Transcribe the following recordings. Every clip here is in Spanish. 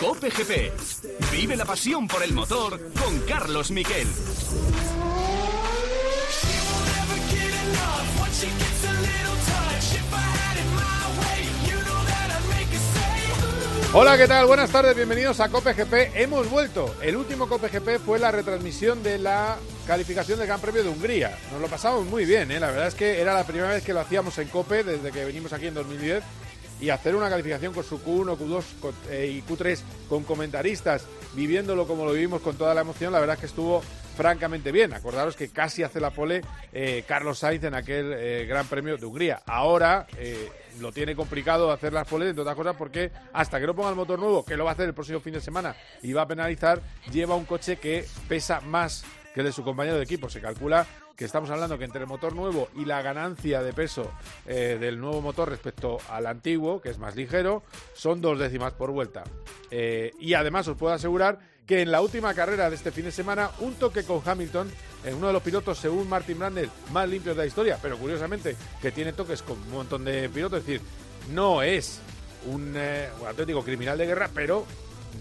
Cope GP. Vive la pasión por el motor con Carlos Miquel. Hola, ¿qué tal? Buenas tardes, bienvenidos a Cope GP. Hemos vuelto. El último Cope GP fue la retransmisión de la calificación del Gran Premio de Hungría. Nos lo pasamos muy bien, ¿eh? la verdad es que era la primera vez que lo hacíamos en Cope desde que venimos aquí en 2010 y hacer una calificación con su Q1, Q2 y Q3 con comentaristas, viviéndolo como lo vivimos con toda la emoción, la verdad es que estuvo francamente bien. Acordaros que casi hace la pole eh, Carlos Sainz en aquel eh, Gran Premio de Hungría. Ahora eh, lo tiene complicado hacer las poles, entre otras cosas, porque hasta que no ponga el motor nuevo, que lo va a hacer el próximo fin de semana y va a penalizar, lleva un coche que pesa más que el de su compañero de equipo. Se calcula que estamos hablando que entre el motor nuevo y la ganancia de peso eh, del nuevo motor respecto al antiguo, que es más ligero, son dos décimas por vuelta. Eh, y además os puedo asegurar que en la última carrera de este fin de semana, un toque con Hamilton, en uno de los pilotos, según Martin Brandel, más limpios de la historia, pero curiosamente que tiene toques con un montón de pilotos, es decir, no es un eh, auténtico criminal de guerra, pero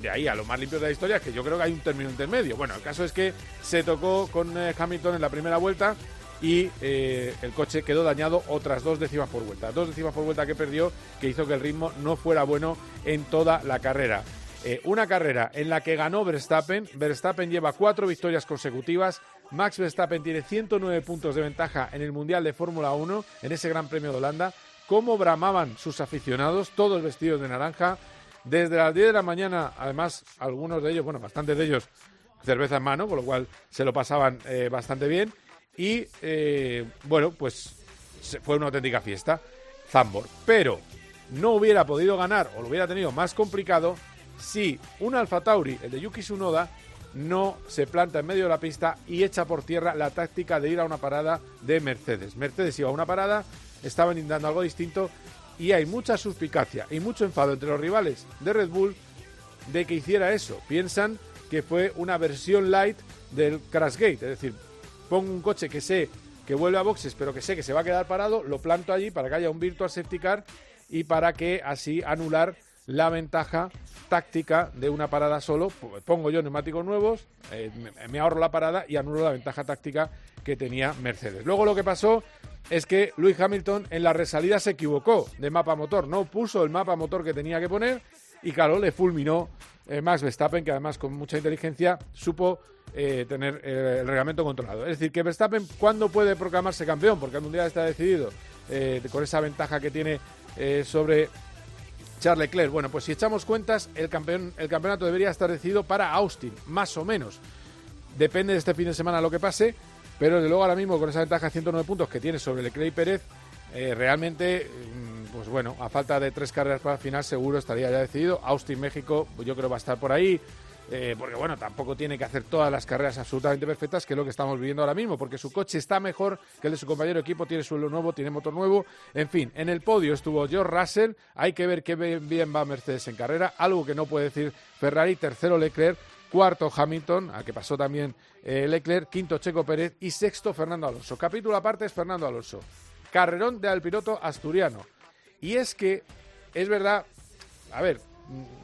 de ahí a lo más limpio de la historia, que yo creo que hay un término intermedio. Bueno, el caso es que se tocó con eh, Hamilton en la primera vuelta y eh, el coche quedó dañado otras dos décimas por vuelta. Dos décimas por vuelta que perdió, que hizo que el ritmo no fuera bueno en toda la carrera. Eh, una carrera en la que ganó Verstappen. Verstappen lleva cuatro victorias consecutivas. Max Verstappen tiene 109 puntos de ventaja en el Mundial de Fórmula 1, en ese Gran Premio de Holanda. Cómo bramaban sus aficionados, todos vestidos de naranja. Desde las 10 de la mañana, además, algunos de ellos, bueno, bastantes de ellos, cerveza en mano, con lo cual se lo pasaban eh, bastante bien. Y, eh, bueno, pues fue una auténtica fiesta, Zambor. Pero no hubiera podido ganar o lo hubiera tenido más complicado si un Alfa Tauri, el de Yuki Tsunoda, no se planta en medio de la pista y echa por tierra la táctica de ir a una parada de Mercedes. Mercedes iba a una parada, estaban intentando algo distinto y hay mucha suspicacia y mucho enfado entre los rivales de Red Bull de que hiciera eso. Piensan que fue una versión light del Crashgate, es decir, pongo un coche que sé que vuelve a boxes, pero que sé que se va a quedar parado, lo planto allí para que haya un virtual safety car y para que así anular la ventaja táctica de una parada solo. Pongo yo neumáticos nuevos, eh, me ahorro la parada y anulo la ventaja táctica que tenía Mercedes. Luego lo que pasó es que Lewis Hamilton en la resalida se equivocó de mapa motor, no puso el mapa motor que tenía que poner y claro, le fulminó eh, Max Verstappen, que además con mucha inteligencia supo eh, tener eh, el reglamento controlado. Es decir, que Verstappen, ¿cuándo puede proclamarse campeón? Porque el Mundial está decidido con esa ventaja que tiene sobre Charles Leclerc. Bueno, pues si echamos cuentas, el, campeón, el campeonato debería estar decidido para Austin, más o menos. Depende de este fin de semana lo que pase, pero desde luego ahora mismo con esa ventaja de 109 puntos que tiene sobre Leclerc y Pérez, eh, realmente, mm, pues bueno, a falta de tres carreras para el final seguro estaría ya decidido. Austin, México, yo creo va a estar por ahí. Eh, porque bueno, tampoco tiene que hacer todas las carreras absolutamente perfectas, que es lo que estamos viviendo ahora mismo, porque su coche está mejor que el de su compañero equipo, tiene suelo nuevo, tiene motor nuevo, en fin, en el podio estuvo George Russell, hay que ver qué bien va Mercedes en carrera, algo que no puede decir Ferrari, tercero Leclerc, cuarto Hamilton, al que pasó también eh, Leclerc, quinto Checo Pérez y sexto Fernando Alonso. Capítulo aparte es Fernando Alonso. Carrerón del piloto asturiano. Y es que, es verdad, a ver,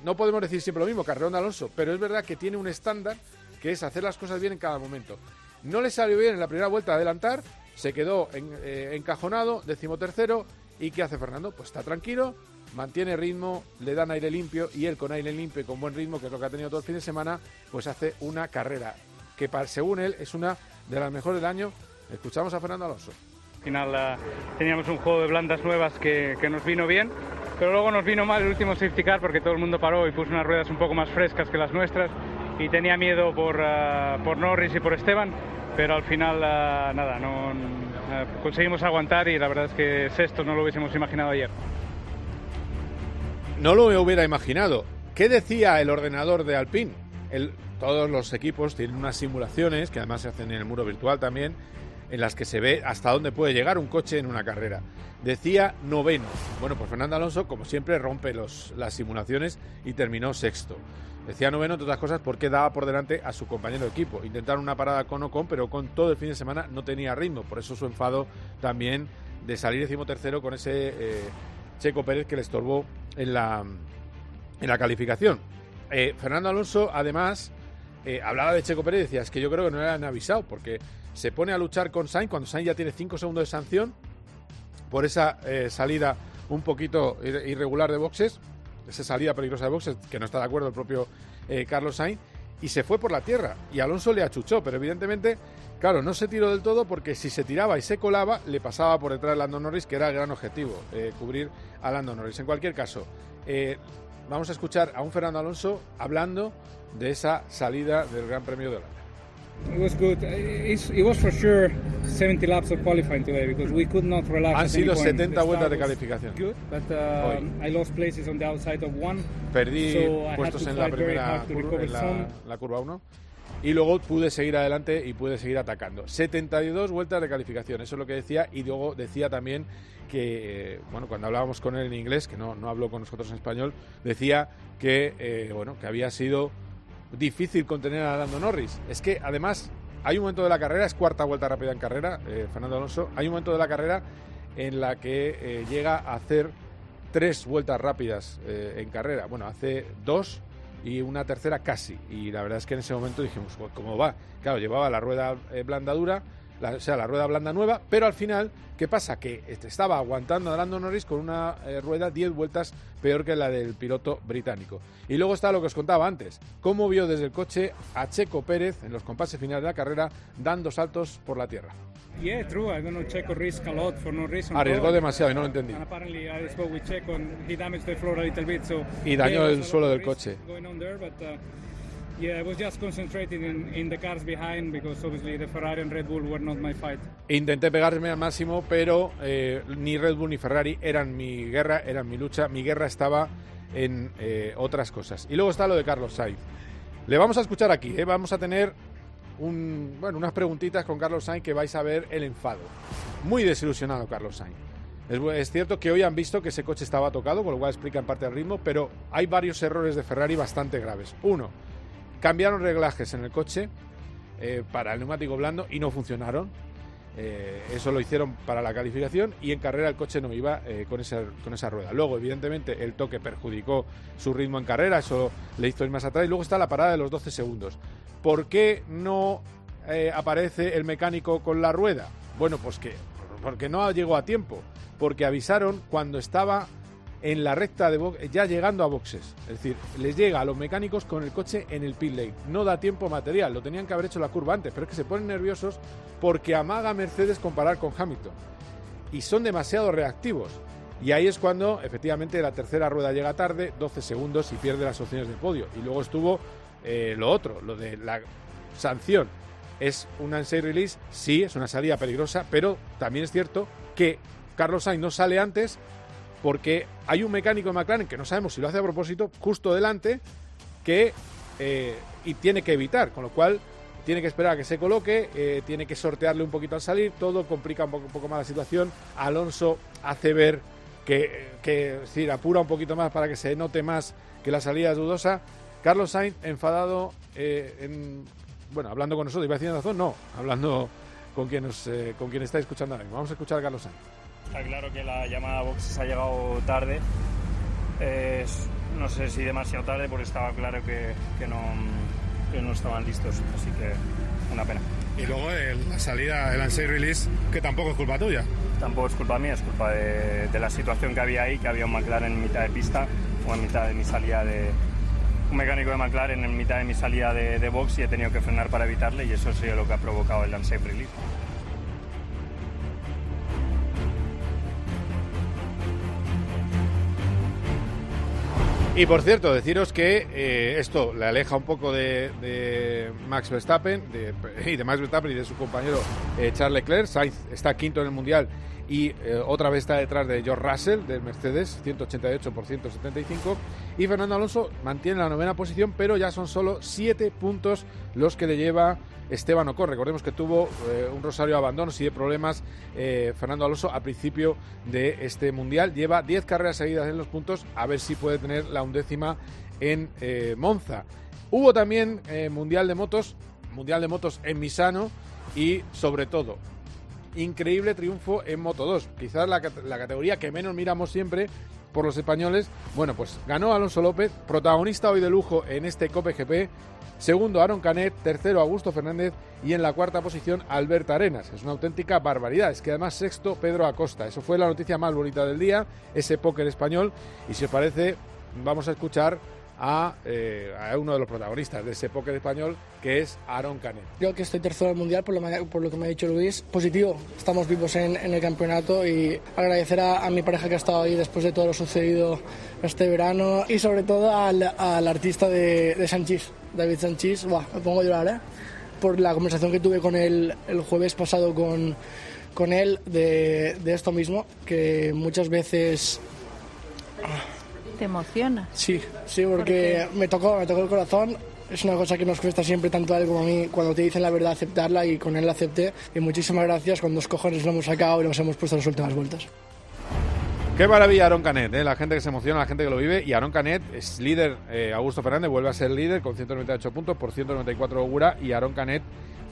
no podemos decir siempre lo mismo, carrerón de Alonso, pero es verdad que tiene un estándar que es hacer las cosas bien en cada momento. No le salió bien en la primera vuelta adelantar, se quedó en, eh, encajonado, decimotercero, ¿y qué hace Fernando? Pues está tranquilo, mantiene ritmo, le dan aire limpio y él con aire limpio y con buen ritmo, que es lo que ha tenido todo el fin de semana, pues hace una carrera que según él es una de las mejores del año. Escuchamos a Fernando Alonso. Al final uh, teníamos un juego de blandas nuevas que, que, nos vino bien, pero luego nos vino mal el último safety car porque todo el mundo paró y puso unas ruedas un poco más frescas que las nuestras y tenía miedo por, uh, por Norris y por Esteban, pero al final uh, nada, no, conseguimos aguantar y la verdad es que sexto no lo hubiésemos imaginado ayer no lo hubiera imaginado. ¿Qué decía el ordenador de Alpine? todos los equipos tienen unas simulaciones, que además se hacen en el muro virtual también, en las que se ve hasta dónde puede llegar un coche en una carrera. Decía noveno. Bueno, pues Fernando Alonso, como siempre, rompe los, las simulaciones y terminó sexto. Decía noveno, entre otras cosas, porque daba por delante a su compañero de equipo. Intentaron una parada con Ocon, pero con todo el fin de semana no tenía ritmo. Por eso su enfado también de salir tercero con ese eh, Checo Pérez que le estorbó en la, en la calificación. Eh, Fernando Alonso, además, eh, hablaba de Checo Pérez y decía, es que yo creo que no le han avisado, porque se pone a luchar con Sainz cuando Sainz ya tiene 5 segundos de sanción por esa eh, salida un poquito irregular de boxes, esa salida peligrosa de boxes, que no está de acuerdo el propio Carlos Sainz, y se fue por la tierra. Y Alonso le achuchó, pero evidentemente, claro, no se tiró del todo porque si se tiraba y se colaba, le pasaba por detrás de Lando Norris, que era el gran objetivo, eh, cubrir a Lando Norris. En cualquier caso, eh, vamos a escuchar a un Fernando Alonso hablando de esa salida del Gran Premio de Holanda. It was good. It was for sure 70 laps of qualifying today because we could not relax. Han sido 70 vueltas de calificación. Good, but uh, I lost places on the outside of one. Perdí so puestos en la primera curva, en la, la curva 1 y luego pude seguir adelante y pude seguir atacando. 72 vueltas de calificación, eso es lo que decía y luego decía también que, eh, bueno, cuando hablábamos con él en inglés, que no, no habló con nosotros en español, decía que, eh, bueno, que había sido difícil contener a Lando Norris. Es que además hay un momento de la carrera, es cuarta vuelta rápida en carrera, eh, Fernando Alonso, hay un momento de la carrera en la que llega a hacer tres vueltas rápidas en carrera. Bueno, hace dos y una tercera casi. Y la verdad es que en ese momento dijimos, ¿cómo va? Claro, llevaba la rueda blandadura o sea, la rueda blanda nueva, pero al final, ¿qué pasa? Que este, estaba aguantando a Lando Norris con una eh, rueda 10 vueltas peor que la del piloto británico. Y luego está lo que os contaba antes, cómo vio desde el coche a Checo Pérez en los compases finales de la carrera dando saltos por la tierra. Yeah, true. I don't know. Checo risk a lot for no reason. Arriesgó demasiado y no lo entendí. Y dañó el suelo del coche. Yeah, I was just concentrating in, in the cars behind because obviously the Ferrari and Red Bull were not my fight. Intenté pegarme al máximo, pero eh, ni Red Bull ni Ferrari eran mi guerra, eran mi lucha. Mi guerra estaba en eh, otras cosas. Y luego está lo de Carlos Sainz. Le vamos a escuchar aquí, ¿eh? vamos a tener un, bueno, unas preguntitas con Carlos Sainz que vais a ver el enfado. Muy desilusionado Carlos Sainz. Es, es, cierto que hoy han visto que ese coche estaba tocado, con lo cual explica en parte el ritmo, pero hay varios errores de Ferrari bastante graves. Uno, Cambiaron reglajes en el coche eh, para el neumático blando y no funcionaron. Eh, eso lo hicieron para la calificación y en carrera el coche no iba eh, con, esa, con esa rueda. Luego, evidentemente, el toque perjudicó su ritmo en carrera, eso le hizo ir más atrás. Y luego está la parada de los 12 segundos. ¿Por qué no aparece el mecánico con la rueda? Bueno, pues que porque no llegó a tiempo, porque avisaron cuando estaba en la recta de box, ya llegando a boxes. Es decir, les llega a los mecánicos con el coche en el pit lane. No da tiempo material, lo tenían que haber hecho la curva antes, pero es que se ponen nerviosos porque amaga Mercedes comparar con Hamilton. Y son demasiado reactivos. Y ahí es cuando efectivamente la tercera rueda llega tarde, 12 segundos y pierde las opciones del podio. Y luego estuvo eh, lo otro, lo de la sanción. Es una unsafe release, sí, es una salida peligrosa, pero también es cierto que Carlos Sainz no sale antes porque hay un mecánico de McLaren que no sabemos si lo hace a propósito, justo delante, que eh, y tiene que evitar, con lo cual tiene que esperar a que se coloque, eh, tiene que sortearle un poquito al salir, todo complica un poco, más la situación. Alonso hace ver que, que decir, apura un poquito más para que se note más que la salida es dudosa. Carlos Sainz enfadado, eh, bueno, hablando con nosotros, iba a razón, no, hablando con quien, nos, con quien está escuchando ahora Vamos a escuchar a Carlos Sainz. Está claro que la llamada a boxes ha llegado tarde. no sé si demasiado tarde porque estaba claro que, no, no estaban listos. Así que una pena. Y luego la salida, el unsafe release, que tampoco es culpa tuya. Tampoco es culpa mía, es culpa de, la situación que había ahí, que había un McLaren en mitad de pista o en mitad de mi salida de, un mecánico de McLaren en mitad de mi salida de, de, box y he tenido que frenar para evitarle y eso ha sido lo que ha provocado el unsafe release. Y por cierto, deciros que eh, esto le aleja un poco de, Max Verstappen de, y de Max Verstappen y de su compañero eh, Charles Leclerc. Sainz está quinto en el mundial y eh, otra vez está detrás de George Russell del Mercedes, 188 por 175. Y Fernando Alonso mantiene la novena posición, pero ya son solo siete puntos los que le lleva Esteban Ocon. Recordemos que tuvo eh, un rosario de abandonos y de problemas eh, Fernando Alonso al principio de este mundial. Lleva 10 carreras seguidas en los puntos, a ver si puede tener la undécima en Monza. Hubo también mundial de motos, mundial de motos en Misano y sobre todo increíble triunfo en Moto 2. Quizás la, categoría que menos miramos siempre, por los españoles. Bueno, pues ganó Alonso López, protagonista hoy de lujo en este Cope GP. Segundo, Aaron Canet. Tercero, Augusto Fernández. Y en la cuarta posición, Albert Arenas. Es una auténtica barbaridad. Es que además sexto, Pedro Acosta. Eso fue la noticia más bonita del día, ese póker español. Y si os parece, vamos a escuchar eh, a, uno de los protagonistas de ese póker español, que es Aaron Canet. Creo que estoy tercero del Mundial, por lo, que me ha dicho Luis. Positivo, estamos vivos en, el campeonato y agradecer a, mi pareja que ha estado ahí después de todo lo sucedido este verano y sobre todo al, artista de, de David Sanchis. me pongo a llorar, ¿eh? Por la conversación que tuve con él el jueves pasado con, con él de esto mismo, que muchas veces ¿Te emociona? Sí, sí, porque me tocó, me tocó el corazón. Es una cosa que nos cuesta siempre tanto a él como a mí cuando te dicen la verdad aceptarla y con él la acepté. Y muchísimas gracias, con dos cojones lo hemos sacado y nos hemos puesto las últimas vueltas. Qué maravilla Aaron Canet, ¿eh? la gente que se emociona, la gente que lo vive. Y Aaron Canet es líder, eh, Augusto Fernández vuelve a ser líder con 198 puntos por 194 Ogura y Aaron Canet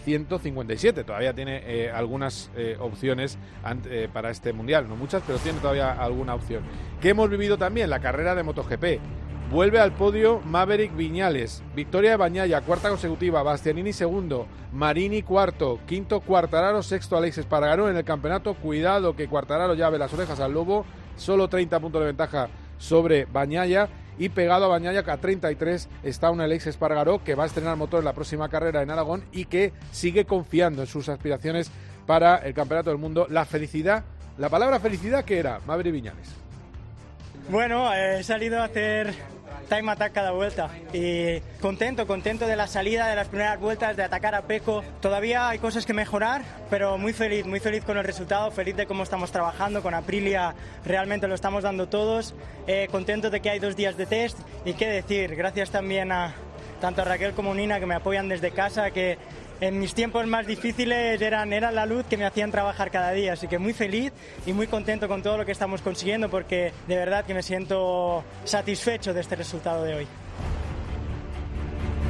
157. Todavía tiene eh, algunas eh, opciones eh, para este mundial, no muchas, pero tiene todavía alguna opción. ¿Qué hemos vivido también? La carrera de MotoGP. Vuelve al podio Maverick Viñales. Victoria de Bañaya, cuarta consecutiva. Bastianini segundo. Marini cuarto. Quinto Cuartararo, sexto Alex Espargaró en el campeonato. Cuidado que Cuartararo ya ve las orejas al lobo. Solo 30 puntos de ventaja sobre Bañaya y pegado a Bañaya a 33 está un Alex Espargaró que va a estrenar motor en la próxima carrera en Aragón y que sigue confiando en sus aspiraciones para el Campeonato del Mundo. La felicidad, la palabra felicidad que era, Maverick Viñales. Bueno, he salido a hacer time attack cada vuelta. Y contento, contento de la salida de las primeras vueltas, de atacar a Peco. Todavía hay cosas que mejorar, pero muy feliz, muy feliz con el resultado, feliz de cómo estamos trabajando. Con Aprilia realmente lo estamos dando todos. Eh, contento de que hay dos días de test. Y qué decir, gracias también a tanto a Raquel como a Nina que me apoyan desde casa, que en mis tiempos más difíciles eran, eran la luz que me hacían trabajar cada día. Así que muy feliz y muy contento con todo lo que estamos consiguiendo porque de verdad que me siento satisfecho de este resultado de hoy.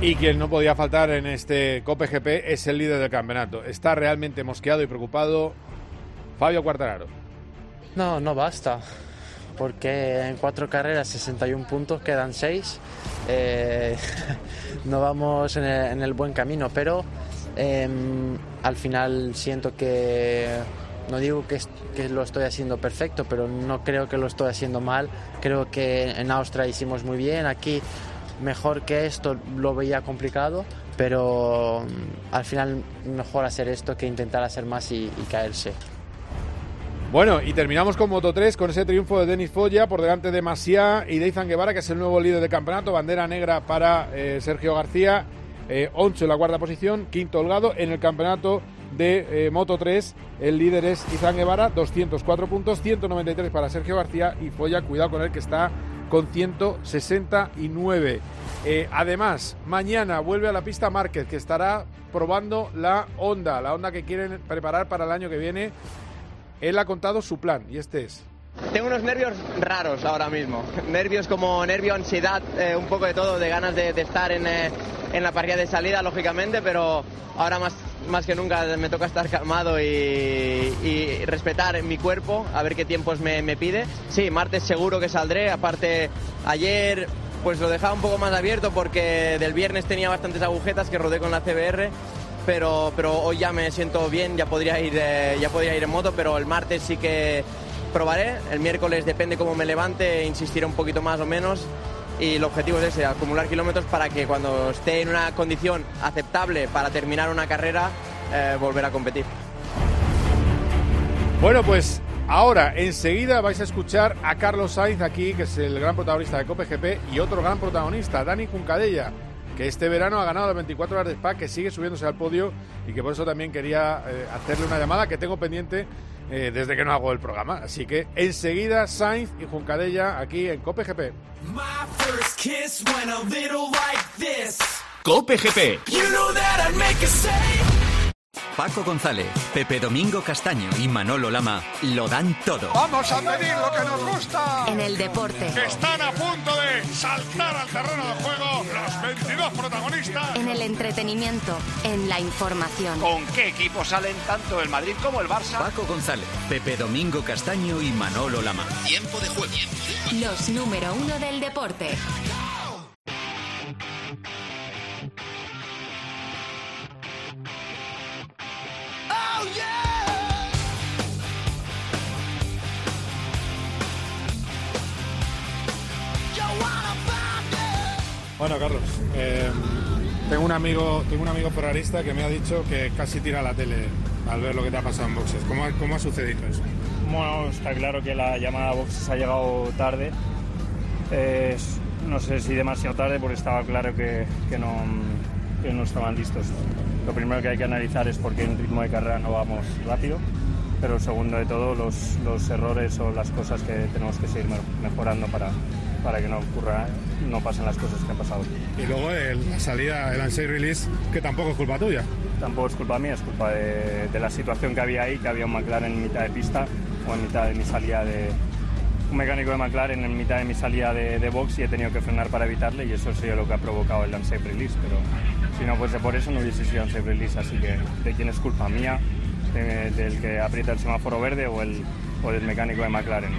Y quien no podía faltar en este COPE GP es el líder del campeonato. Está realmente mosqueado y preocupado Fabio Quartararo. No, no basta porque en cuatro carreras 61 puntos, quedan seis. Eh, no vamos en el, buen camino, pero em, al final siento que, no digo que, lo estoy haciendo perfecto, pero no creo que lo estoy haciendo mal. Creo que en Austria hicimos muy bien, aquí mejor que esto lo veía complicado, pero mm, al final mejor hacer esto que intentar hacer más y caerse. Bueno, y terminamos con Moto 3 con ese triunfo de Denis Foya por delante de Masia y de Izan Guevara, que es el nuevo líder del campeonato. Bandera negra para eh, Sergio García. Eh, en la cuarta posición, quinto holgado en el campeonato de eh, Moto 3. El líder es Izan Guevara, 204 puntos, 193 para Sergio García y Foya, cuidado con él que está con 169. Eh, además, mañana vuelve a la pista Márquez, que estará probando la Honda, la Honda que quieren preparar para el año que viene él ha contado su plan y este es. Tengo unos nervios raros ahora mismo. Nervios como nervio, ansiedad, eh, un poco de todo, de ganas de, estar en, en, la parrilla de salida, lógicamente, pero ahora más, más que nunca me toca estar calmado y, respetar mi cuerpo, a ver qué tiempos me, me, pide. Sí, martes seguro que saldré, aparte ayer pues lo dejaba un poco más abierto porque del viernes tenía bastantes agujetas que rodé con la CBR pero, pero hoy ya me siento bien, ya podría, ir, eh, ya podría ir en moto, pero el martes sí que probaré, el miércoles depende cómo me levante, insistiré un poquito más o menos y el objetivo es ese, acumular kilómetros para que cuando esté en una condición aceptable para terminar una carrera, eh, volver a competir. Bueno, pues ahora enseguida vais a escuchar a Carlos Sainz aquí, que es el gran protagonista de Cope GP, y otro gran protagonista, Dani Juncadella que este verano ha ganado las 24 horas de Spa, que sigue subiéndose al podio y que por eso también quería eh, hacerle una llamada que tengo pendiente eh, desde que no hago el programa. Así que enseguida Sainz y Juncadella aquí en Cope GP. Cope GP. Paco González, Pepe Domingo Castaño y Manolo Lama lo dan todo. Vamos a pedir lo que nos gusta. En el deporte. Están a punto de saltar al terreno de juego los 22 protagonistas. En el entretenimiento. En la información. ¿Con qué equipos salen tanto el Madrid como el Barça? Paco González, Pepe Domingo Castaño y Manolo Lama. Tiempo de juego. Los número uno del deporte. Bueno, Carlos, eh, tengo un amigo, tengo un amigo ferrarista que me ha dicho que casi tira la tele al ver lo que te ha pasado en boxes. ¿Cómo, ha- sucedido eso? Bueno, está claro que la llamada a boxes ha llegado tarde. No sé si demasiado tarde porque estaba claro que, que no, que no estaban listos. Lo primero que hay que analizar es por qué en ritmo de carrera no vamos rápido, pero segundo de todo los, los errores o las cosas que tenemos que seguir me- mejorando para, para que no ocurra, no pasen las cosas que han pasado. Y luego el- la salida, el unsafe release, que tampoco es culpa tuya. Tampoco es culpa mía, es culpa de, de la situación que había ahí, que había un McLaren en mitad de pista o en mitad de mi salida de... Un mecánico de McLaren en mitad de mi salida de, de box y he tenido que frenar para evitarle y eso ha sido lo que ha provocado el unsafe release, pero si no fuese por eso no hubiese sido unsafe release, así que ¿de quién es culpa mía? De- del que aprieta el semáforo verde o, el, o del mecánico de McLaren? Eh,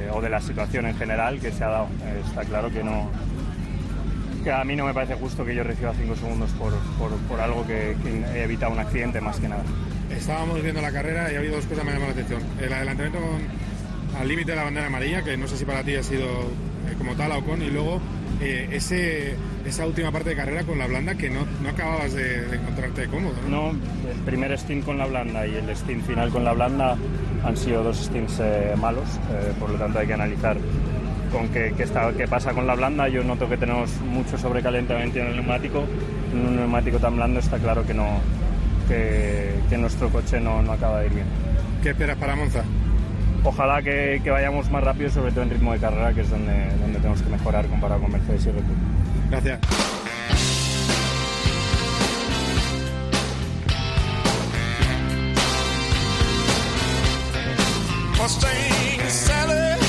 eh, o de la situación en general que se ha dado. Eh, está claro que no, que a mí no me parece justo que yo reciba 5 segundos por, por, por algo que, que evita un accidente más que nada. Estábamos viendo la carrera y ha habido dos cosas que me llaman la atención. El adelantamiento al límite de la bandera amarilla, que no sé si para ti ha sido eh, como tal o con, y luego eh, ese, esa última parte de carrera con la blanda que no, no acababas de, de encontrarte cómodo. ¿no? No, el primer stint con la blanda y el stint final con la blanda han sido dos stints eh, malos, eh, por lo tanto hay que analizar con qué, qué está, qué pasa con la blanda. Yo noto que tenemos mucho sobrecalentamiento en el neumático. En un neumático tan blando está claro que, no, que, que nuestro coche no, no acaba de ir bien. ¿Qué esperas para Monza? Ojalá que, que vayamos más rápido, sobre todo en ritmo de carrera, que es donde, donde tenemos que mejorar comparado con Mercedes y Red Bull. Gracias. Mustang Sally.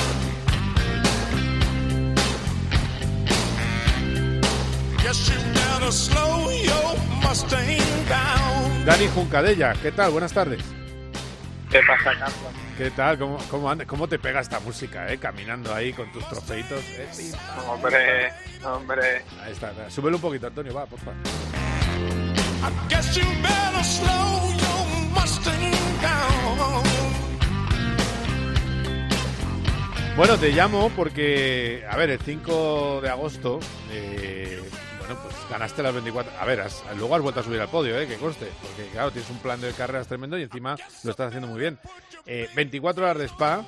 Guess you better slow your Mustang down. Dani Juncadella, ¿qué tal? Buenas tardes. ¿Qué pasa, Carlos? ¿Qué tal? ¿Cómo, cómo, anda- cómo te pega esta música, eh? Caminando ahí con tus trofeitos. eh. Hombre, hombre. Ahí está. Súbelo un poquito, Antonio, va, por favor. Bueno, te llamo porque, a ver, el 5 de agosto, eh, pues ganaste las 24. A ver, has- luego has vuelto a subir al podio, eh, que conste, porque claro, tienes un plan de carreras tremendo y encima lo estás haciendo muy bien. Eh, 24 horas de Spa,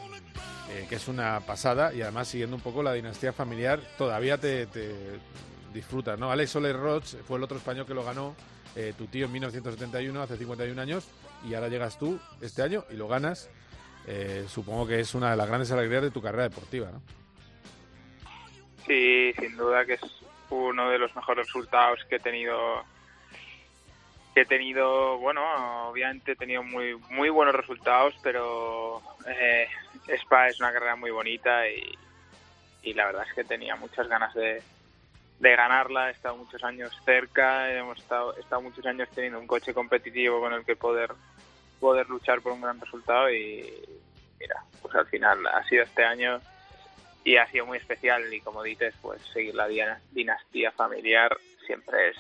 eh, que es una pasada y además siguiendo un poco la dinastía familiar, todavía te, te disfrutas, ¿no? Alex Soler Roch fue el otro español que lo ganó, eh, tu tío en 1971, hace 51 años, y ahora llegas tú este año y lo ganas. Eh, supongo que es una de las grandes alegrías de tu carrera deportiva, ¿no? Sí, sin duda que es uno de los mejores resultados que he tenido. Que he tenido, bueno, obviamente he tenido muy muy buenos resultados, pero eh, Spa es una carrera muy bonita y, la verdad es que tenía muchas ganas de, de ganarla. He estado muchos años cerca, hemos estado, he estado muchos años teniendo un coche competitivo con el que poder poder luchar por un gran resultado y mira, pues al final ha sido este año y ha sido muy especial y como dices, pues seguir la dinastía familiar siempre es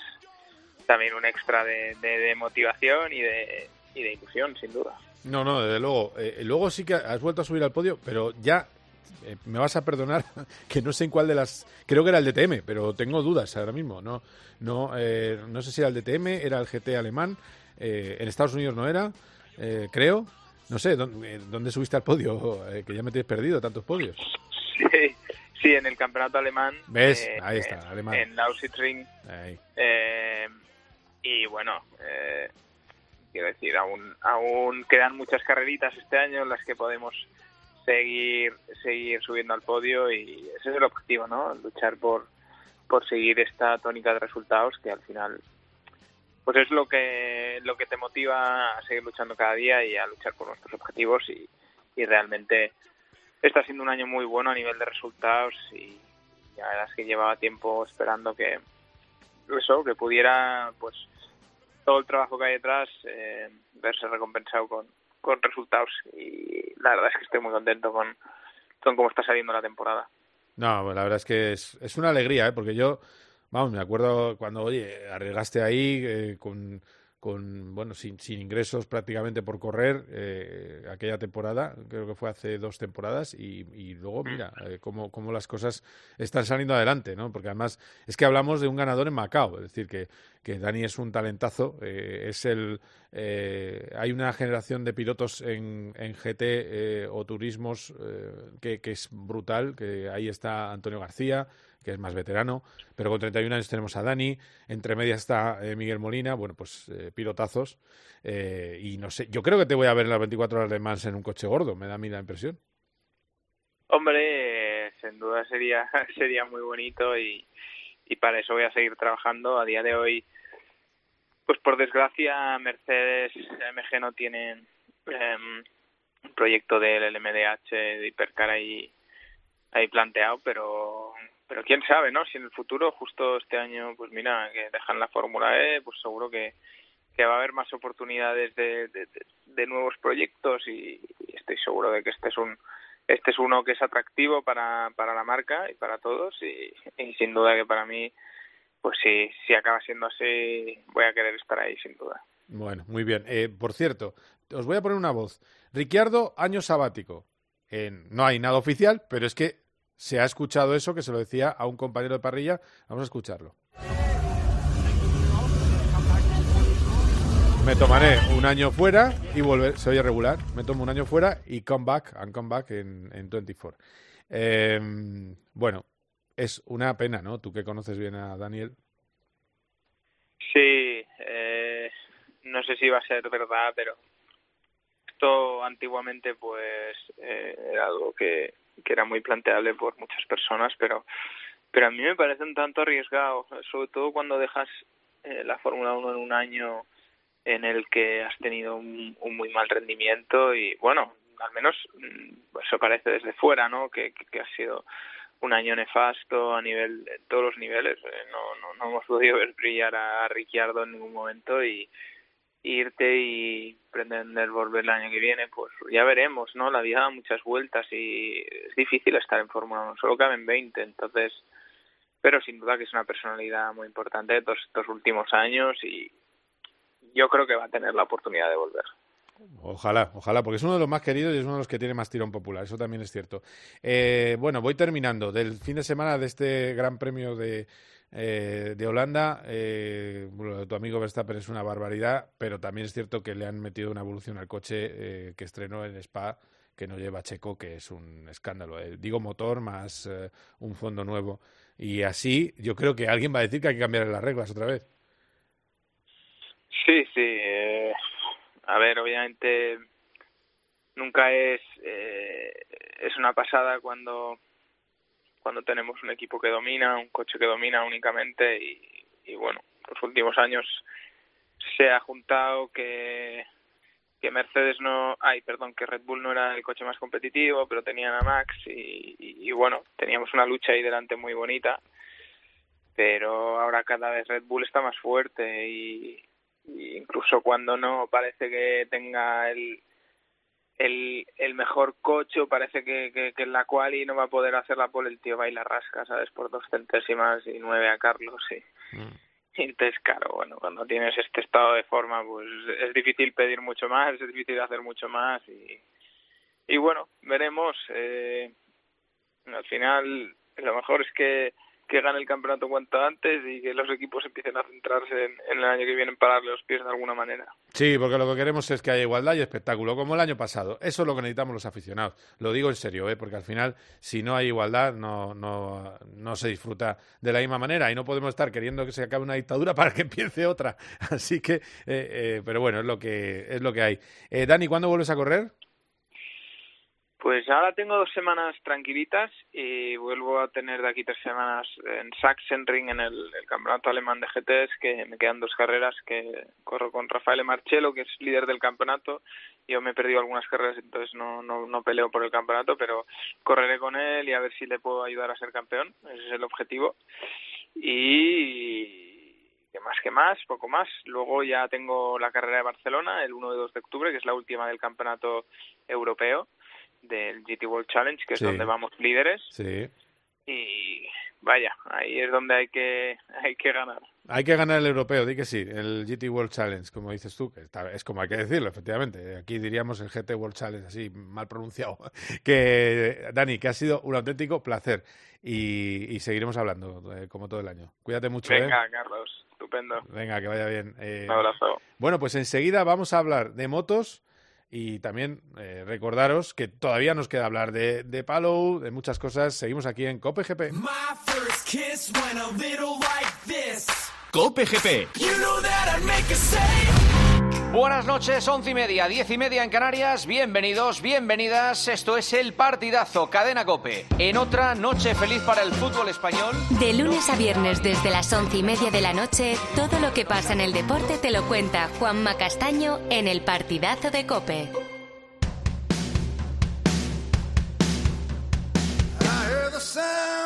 también un extra de, motivación y de, y de ilusión, sin duda. No, no, desde luego. Eh, luego sí que has vuelto a subir al podio, pero ya eh, me vas a perdonar que no sé en cuál de las. Creo que era el DTM, pero tengo dudas ahora mismo. No, no, eh, no sé si era el DTM, era el GT alemán. eh, en Estados Unidos no era, eh, creo. No sé, ¿dónde, dónde subiste al podio? Eh, que ya me tienes perdido tantos podios. Sí, sí, en el campeonato alemán. ¿Ves? eh, Ahí está, en- alemán. En Lausitzring. Ahí. Eh, y bueno, eh, quiero decir, aún, aún quedan muchas carreritas este año en las que podemos seguir seguir subiendo al podio y ese es el objetivo, ¿no? Luchar por, por seguir esta tónica de resultados que al final pues es lo que lo que te motiva a seguir luchando cada día y a luchar por nuestros objetivos y, y realmente está siendo un año muy bueno a nivel de resultados y la verdad es que llevaba tiempo esperando que eso que pudiera pues todo el trabajo que hay detrás eh, verse recompensado con, con resultados y la verdad es que estoy muy contento con, con cómo está saliendo la temporada. No, pues la verdad es que es, es una alegría, ¿eh? porque yo, vamos, me acuerdo cuando, oye, arriesgaste ahí eh, con, con, bueno, sin, sin ingresos prácticamente por correr eh, aquella temporada, creo que fue hace dos temporadas, y, y luego, mira, eh, cómo, cómo las cosas están saliendo adelante, ¿no? Porque además es que hablamos de un ganador en Macao, es decir, que, que Dani es un talentazo, eh, es el... Eh, hay una generación de pilotos en, en GT eh, o turismos que, que es brutal, que ahí está Antonio García, que es más veterano, pero con 31 años tenemos a Dani, entre medias está eh, Miguel Molina, bueno, pues eh, pilotazos, eh, y no sé, yo creo que te voy a ver en las 24 horas de Mans en un coche gordo, me da a mí la impresión. Hombre, sin duda sería sería muy bonito y, para eso voy a seguir trabajando. A día de hoy, pues por desgracia, Mercedes AMG no tienen em, un proyecto del LMDH de Hipercar ahí, ahí planteado, pero pero quién sabe, ¿no? Si en el futuro, justo este año, pues mira, que dejan la Fórmula E, pues seguro que, que va a haber más oportunidades de, de, nuevos proyectos y, estoy seguro de que este es un este es uno que es atractivo para, para la marca y para todos y, y sin duda que para mí pues si, si acaba siendo así voy a querer estar ahí sin duda. Bueno, muy bien. Eh, por cierto, os voy a poner una voz. Ricciardo, año sabático. Eh, no hay nada oficial, pero es que se ha escuchado eso que se lo decía a un compañero de parrilla. Vamos a escucharlo. Me tomaré un año fuera y volver. Se oye regular. Me tomo un año fuera y come back, and come back en, en 24. Eh, bueno, es una pena, ¿no? Tú que conoces bien a Daniel. Sí, eh, no sé si va a ser verdad, pero esto antiguamente pues eh, era algo que, que era muy planteable por muchas personas, pero pero a mí me parece un tanto arriesgado, sobre todo cuando dejas eh, la Fórmula 1 en un año en el que has tenido un, muy mal rendimiento y bueno, al menos mm, eso parece desde fuera, ¿no? Que, que, ha sido un año nefasto a nivel, todos los niveles. Eh, no, no, no hemos podido ver brillar a Ricciardo en ningún momento y, irte y pretender volver el año que viene, pues ya veremos, ¿no? La vida da muchas vueltas y es difícil estar en Fórmula 1, solo caben 20, entonces, pero sin duda que es una personalidad muy importante de todos estos últimos años y yo creo que va a tener la oportunidad de volver. Ojalá, ojalá, porque es uno de los más queridos y es uno de los que tiene más tirón popular, eso también es cierto. Eh, bueno, voy terminando. Del fin de semana de este Gran Premio de, eh, de Holanda, eh, tu amigo Verstappen es una barbaridad, pero también es cierto que le han metido una evolución al coche eh, que estrenó en Spa, que no lleva Checo, que es un escándalo. Eh, digo motor más eh, un fondo nuevo. Y así yo creo que alguien va a decir que hay que cambiar las reglas otra vez. Sí, sí. Eh, a ver, obviamente nunca es es una pasada cuando cuando tenemos un equipo que domina, un coche que domina únicamente y, y bueno, los últimos años se ha juntado que que Mercedes no, ay, perdón, que Red Bull no era el coche más competitivo, pero tenían a Max y, y, y bueno, teníamos una lucha ahí delante muy bonita, pero ahora cada vez Red Bull está más fuerte y, y incluso cuando no parece que tenga el el, el mejor coche o parece que, que, que en la cual y no va a poder hacer la pole el tío baila rasca, ¿sabes? Por dos centésimas y nueve a Carlos y, mm. entonces claro, bueno, cuando tienes este estado de forma pues es difícil pedir mucho más, es difícil hacer mucho más y, y bueno, veremos eh, al final lo mejor es que que gane el campeonato cuanto antes y que los equipos empiecen a centrarse en, el año que viene en pararle los pies de alguna manera. Sí, porque lo que queremos es que haya igualdad y espectáculo, como el año pasado. Eso es lo que necesitamos los aficionados. Lo digo en serio, ¿eh? porque al final, si no hay igualdad, no, no, no se disfruta de la misma manera y no podemos estar queriendo que se acabe una dictadura para que empiece otra. Así que, eh, eh, pero bueno, es lo que, es lo que hay. Eh, Dani, ¿cuándo vuelves a correr? Pues ahora tengo dos semanas tranquilitas y vuelvo a tener de aquí tres semanas en Sachsenring, en el, campeonato alemán de GTs, que me quedan dos carreras que corro con Rafael Marcello, que es líder del campeonato. Yo me he perdido algunas carreras, entonces no, no, no peleo por el campeonato, pero correré con él y a ver si le puedo ayudar a ser campeón. Ese es el objetivo. Y que más que más, poco más. Luego ya tengo la carrera de Barcelona el 1 y 2 de octubre, que es la última del campeonato europeo del GT World Challenge, que Sí. es donde vamos líderes. Sí. Y vaya, ahí es donde hay que, hay que ganar. Hay que ganar el europeo, di que sí, el GT World Challenge, como dices tú, que está- es como hay que decirlo, efectivamente. Aquí diríamos el GT World Challenge, así mal pronunciado. Que, Dani, que ha sido un auténtico placer y, y seguiremos hablando eh, como todo el año. Cuídate mucho, ¿eh? Venga, Carlos, estupendo. Venga, que vaya bien. Eh, Un abrazo. Bueno, pues enseguida vamos a hablar de motos y también eh, recordaros que todavía nos queda hablar de, de Palou, de muchas cosas. Seguimos aquí en Cope GP. Like. Cope. You know Buenas noches, once y media, diez y media en Canarias. Bienvenidos, bienvenidas. Esto es el partidazo Cadena Cope. En otra noche feliz para el fútbol español. De lunes a viernes desde las once y media de la noche, todo lo que pasa en el deporte te lo cuenta Juanma Castaño en el partidazo de Cope. I hear the sound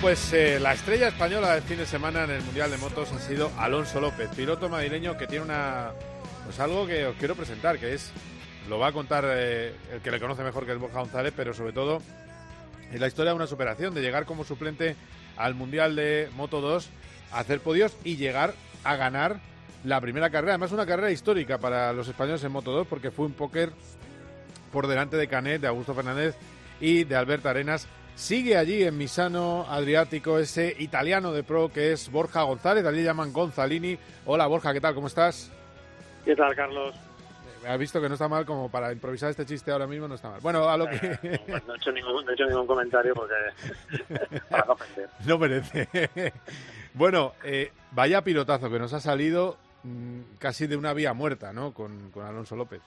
Pues eh, la estrella española del fin de semana en el Mundial de Motos ha sido Alonso López, piloto madrileño que tiene una pues algo que os quiero presentar, que es lo va a contar eh, el que le conoce mejor que es Borja González, pero sobre todo es la historia de una superación, de llegar como suplente al Mundial de Moto 2, a hacer podios y llegar a ganar la primera carrera. Además, una carrera histórica para los españoles en Moto 2 porque fue un póker por delante de Canet, de Augusto Fernández y de Alberto Arenas. Sigue allí en Misano Adriático ese italiano de pro que es Borja González, allí llaman Gonzalini. Hola Borja, ¿qué tal? ¿Cómo estás? ¿Qué tal, Carlos? Has visto que no está mal como para improvisar este chiste ahora mismo, no está mal. Bueno, a lo que... No, no he hecho ningún, no he hecho ningún comentario porque para no ofender. no merece. bueno, eh, vaya pilotazo que nos ha salido mm, casi de una vía muerta, ¿no? Con, con Alonso López.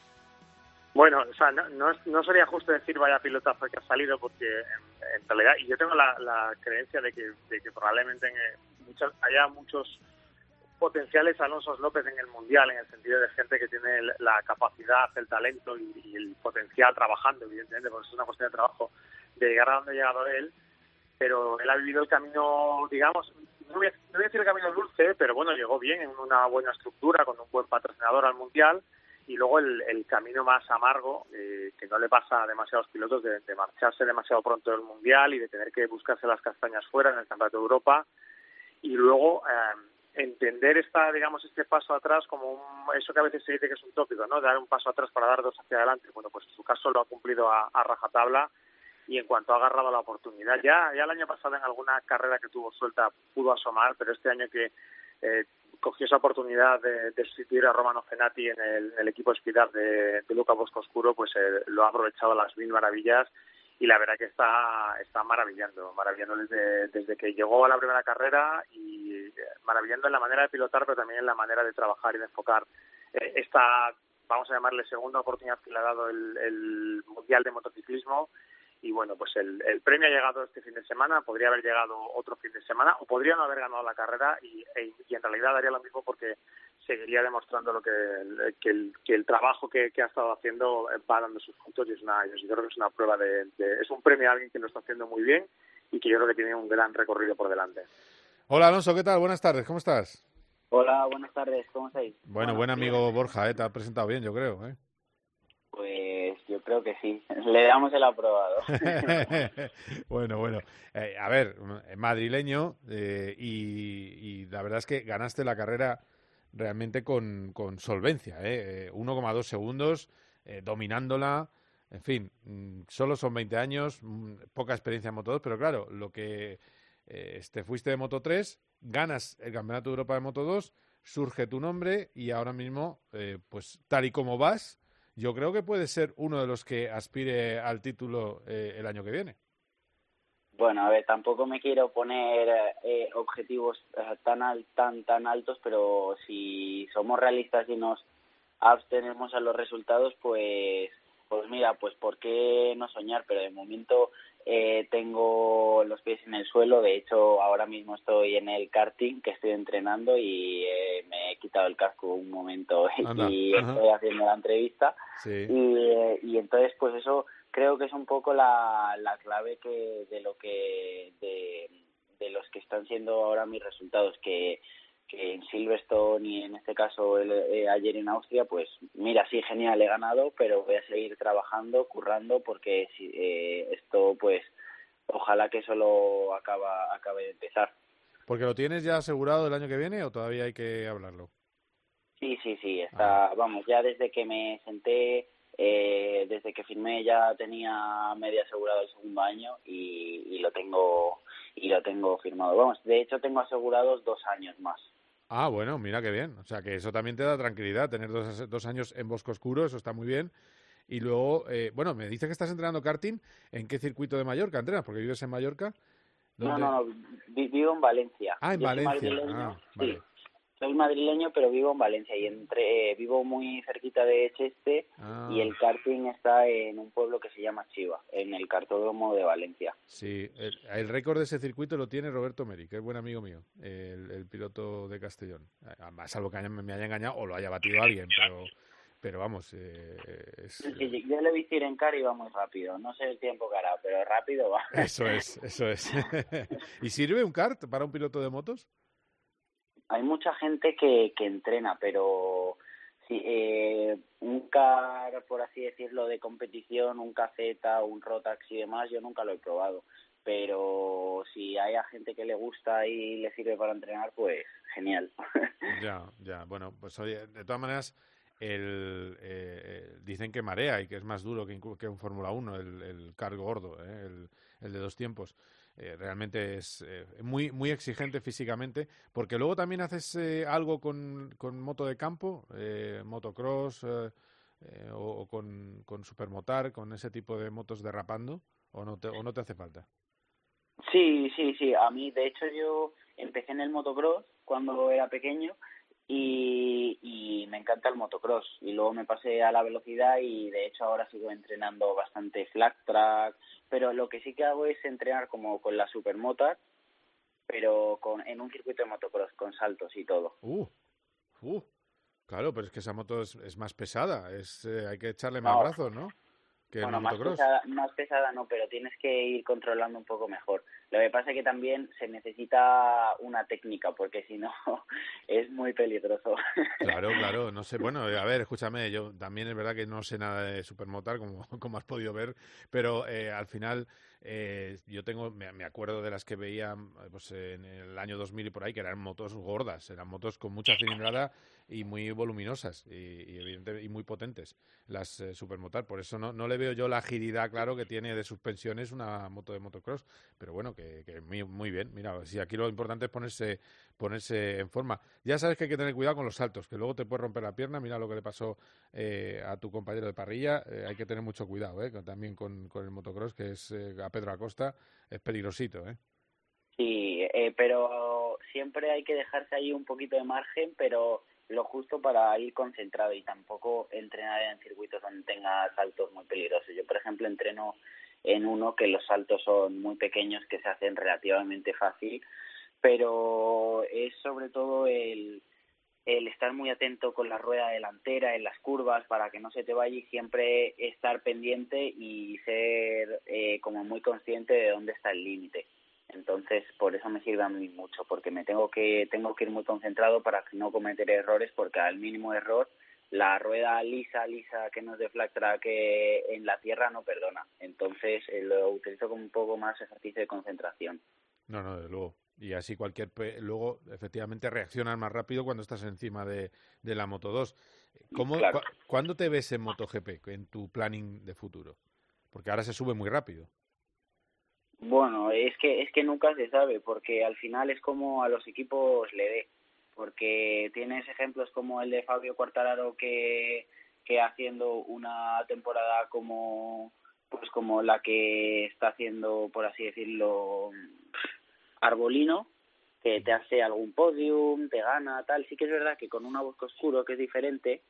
Bueno, o sea, no, no, no sería justo decir vaya pilotazo que ha salido porque en, en realidad, y yo tengo la, creencia de que, probablemente en, eh, muchas, haya muchos potenciales Alonso López en el Mundial, en el sentido de gente que tiene la capacidad, el talento y, el potencial trabajando, evidentemente, porque es una cuestión de trabajo, de llegar a donde ha llegado él, pero él ha vivido el camino, digamos, no voy a decir el camino dulce, pero bueno, llegó bien, en una buena estructura, con un buen patrocinador al Mundial, y luego el, el camino más amargo, eh, que no le pasa a demasiados pilotos, de, de marcharse demasiado pronto del Mundial y de tener que buscarse las castañas fuera en el Campeonato de Europa, y luego eh, entender esta, digamos, este paso atrás como un, eso que a veces se dice que es un tópico, ¿no? Dar un paso atrás para dar dos hacia adelante. Bueno, pues en su caso lo ha cumplido a, a rajatabla y en cuanto ha agarrado la oportunidad, ya, ya el año pasado en alguna carrera que tuvo suelta pudo asomar, pero este año que eh, cogió esa oportunidad de, de sustituir a Romano Fenati en el, equipo Spidar de, de Luca Boscoscuro, pues eh, lo ha aprovechado a las mil maravillas y la verdad que está está maravillando, maravillando desde, desde que llegó a la primera carrera y eh, maravillando en la manera de pilotar, pero también en la manera de trabajar y de enfocar eh, esta, vamos a llamarle segunda oportunidad que le ha dado el, el Mundial de Motociclismo. Y bueno, pues el, el premio ha llegado este fin de semana, podría haber llegado otro fin de semana o podría no haber ganado la carrera y, e- y en realidad daría lo mismo porque seguiría demostrando lo que, que, el, que el trabajo que, que ha estado haciendo eh, va dando sus frutos y es una, yo creo que es una prueba de, de- es un premio a alguien que lo está haciendo muy bien y que yo creo que tiene un gran recorrido por delante. Hola Alonso, ¿qué tal? Buenas tardes, ¿cómo estás? Hola, buenas tardes, ¿cómo estáis? Bueno, buen amigo Borja, ¿eh? te ha presentado bien, yo creo. ¿eh? Pues yo creo que sí, le damos el aprobado. bueno, bueno. Eh, a ver, eh, madrileño eh, y, la verdad es que ganaste la carrera realmente con, con solvencia. ¿eh? Eh, 1,2 segundos, eh, dominándola. En fin, mm, solo son 20 años, mm, poca experiencia en Moto 2, pero claro, lo que eh, te fuiste de Moto 3, ganas el Campeonato de Europa de Moto 2, surge tu nombre y ahora mismo, eh, pues tal y como vas, yo creo que puedes ser uno de los que aspire al título eh, el año que viene. Bueno, a ver, tampoco me quiero poner eh, objetivos eh, tan, al, tan, tan altos, pero si somos realistas y nos abstenemos a los resultados, pues, pues mira, pues por qué no soñar, pero de momento eh, tengo los pies en el suelo, de hecho ahora mismo estoy en el karting que estoy entrenando y eh, me he quitado el casco un momento Anda, y ajá. estoy haciendo la entrevista Sí. y, eh, y entonces pues eso creo que es un poco la, la clave que de lo que de, de los que están siendo ahora mis resultados que que en Silverstone y en este caso el- eh, ayer en Austria, pues mira, sí, genial, he ganado, pero voy a seguir trabajando, currando, porque si, eh, esto, pues, ojalá que solo acaba, acabe de empezar. ¿Porque lo tienes ya asegurado el año que viene o todavía hay que hablarlo? Sí, sí, sí, está, vamos, ya desde que me senté, eh, desde que firmé ya tenía medio asegurado el segundo año y, y lo tengo y lo tengo firmado. Vamos, de hecho tengo asegurados dos años más. Ah, bueno, mira qué bien. O sea, que eso también te da tranquilidad, tener dos, dos años en Bosque Oscuro, eso está muy bien. Y luego, eh, bueno, me dice que estás entrenando karting. ¿En qué circuito de Mallorca entrenas? Porque vives en Mallorca. No, ¿Dónde? no, no, vi- vivo en Valencia. Ah, en Yo Valencia. Ah, sí. Soy madrileño, pero vivo en Valencia y entre eh, vivo muy cerquita de Cheste Ah. y el karting está en un pueblo que se llama Chiva, en el cartódromo de Valencia. Sí, el, el récord de ese circuito lo tiene Roberto Meri, que es buen amigo mío, el, el piloto de Castellón. A salvo que haya- me haya engañado o lo haya batido alguien, pero, pero vamos, eh, es- Sí, yo le ir en car y va muy rápido. No sé el tiempo que hará, pero rápido va. eso es, eso es. ¿Y sirve un kart para un piloto de motos? Hay mucha gente que, que entrena, pero sí, eh, un car, por así decirlo, de competición, un caseta, un Rotax y demás, yo nunca lo he probado. Pero si hay a gente que le gusta y le sirve para entrenar, pues genial. Ya, ya. Bueno, pues oye, de todas maneras, el, eh, eh, dicen que marea y que es más duro que, un Fórmula 1, el, el cargo gordo, ¿eh? el, el de dos tiempos. Eh, realmente es eh, muy, muy exigente físicamente, porque luego también haces eh, algo con, con moto de campo, eh, motocross eh, o, o con, con supermotar, con ese tipo de motos derrapando, o no te, o no te hace falta. Sí, sí, sí. A mí, de hecho, yo empecé en el motocross cuando era pequeño y, y me encanta el motocross. Y luego me pasé a la velocidad y, de hecho, ahora sigo entrenando bastante flat track. Pero lo que sí que hago es entrenar como con la supermotar, pero con, en un circuito de motocross, con saltos y todo. Uh, uh, claro, pero es que esa moto es, es más pesada, es, eh, hay que echarle más No. brazos, ¿no? Que bueno, el más pesada, más pesada no, pero tienes que ir controlando un poco mejor. Lo que pasa es que también se necesita una técnica, porque si no es muy peligroso. Claro, claro, no sé, bueno, a ver, escúchame, yo también es verdad que no sé nada de supermotar, como, como has podido ver, pero eh, al final eh, yo tengo, me, me acuerdo de las que veía pues, en el año 2000 y por ahí, que eran motos gordas, eran motos con mucha cilindrada y muy voluminosas y, y, y muy potentes, las eh, supermotar, por eso no, no le veo yo la agilidad, claro, que tiene de suspensiones una moto de motocross, pero bueno, que, que muy, muy bien, mira, si aquí lo importante es ponerse, ponerse en forma. Ya sabes que hay que tener cuidado con los saltos, que luego te puedes romper la pierna, mira lo que le pasó eh, a tu compañero de parrilla, eh, hay que tener mucho cuidado, eh, también con, con el motocross, que es eh, a Pedro Acosta, es peligrosito, ¿eh? Sí, eh, pero siempre hay que dejarse ahí un poquito de margen, pero lo justo para ir concentrado y tampoco entrenar en circuitos donde tenga saltos muy peligrosos. Yo, por ejemplo, entreno en uno que los saltos son muy pequeños, que se hacen relativamente fácil, pero es sobre todo el, el estar muy atento con la rueda delantera en las curvas para que no se te vaya y siempre estar pendiente y ser eh, como muy consciente de dónde está el límite. Entonces, por eso me sirve a mí mucho, porque me tengo que tengo que ir muy concentrado para no cometer errores, porque al mínimo error la rueda lisa, lisa que nos de flat track eh, en la tierra no perdona. Entonces, eh, lo utilizo como un poco más ejercicio de concentración. No, no, desde luego. Y así cualquier... pe- Luego, efectivamente, reaccionas más rápido cuando estás encima de, de la Moto 2. ¿Cómo, Claro. cua- ¿Cuándo te ves en MotoGP, en tu planning de futuro? Porque ahora se sube muy rápido. Bueno, es que es que nunca se sabe, porque al final es como a los equipos le dé, porque tienes ejemplos como el de Fabio Quartararo que que haciendo una temporada como pues como la que está haciendo, por así decirlo, Arbolino, que te hace algún podium, te gana, tal. Sí que es verdad que con una Bosco Oscuro, que es diferente,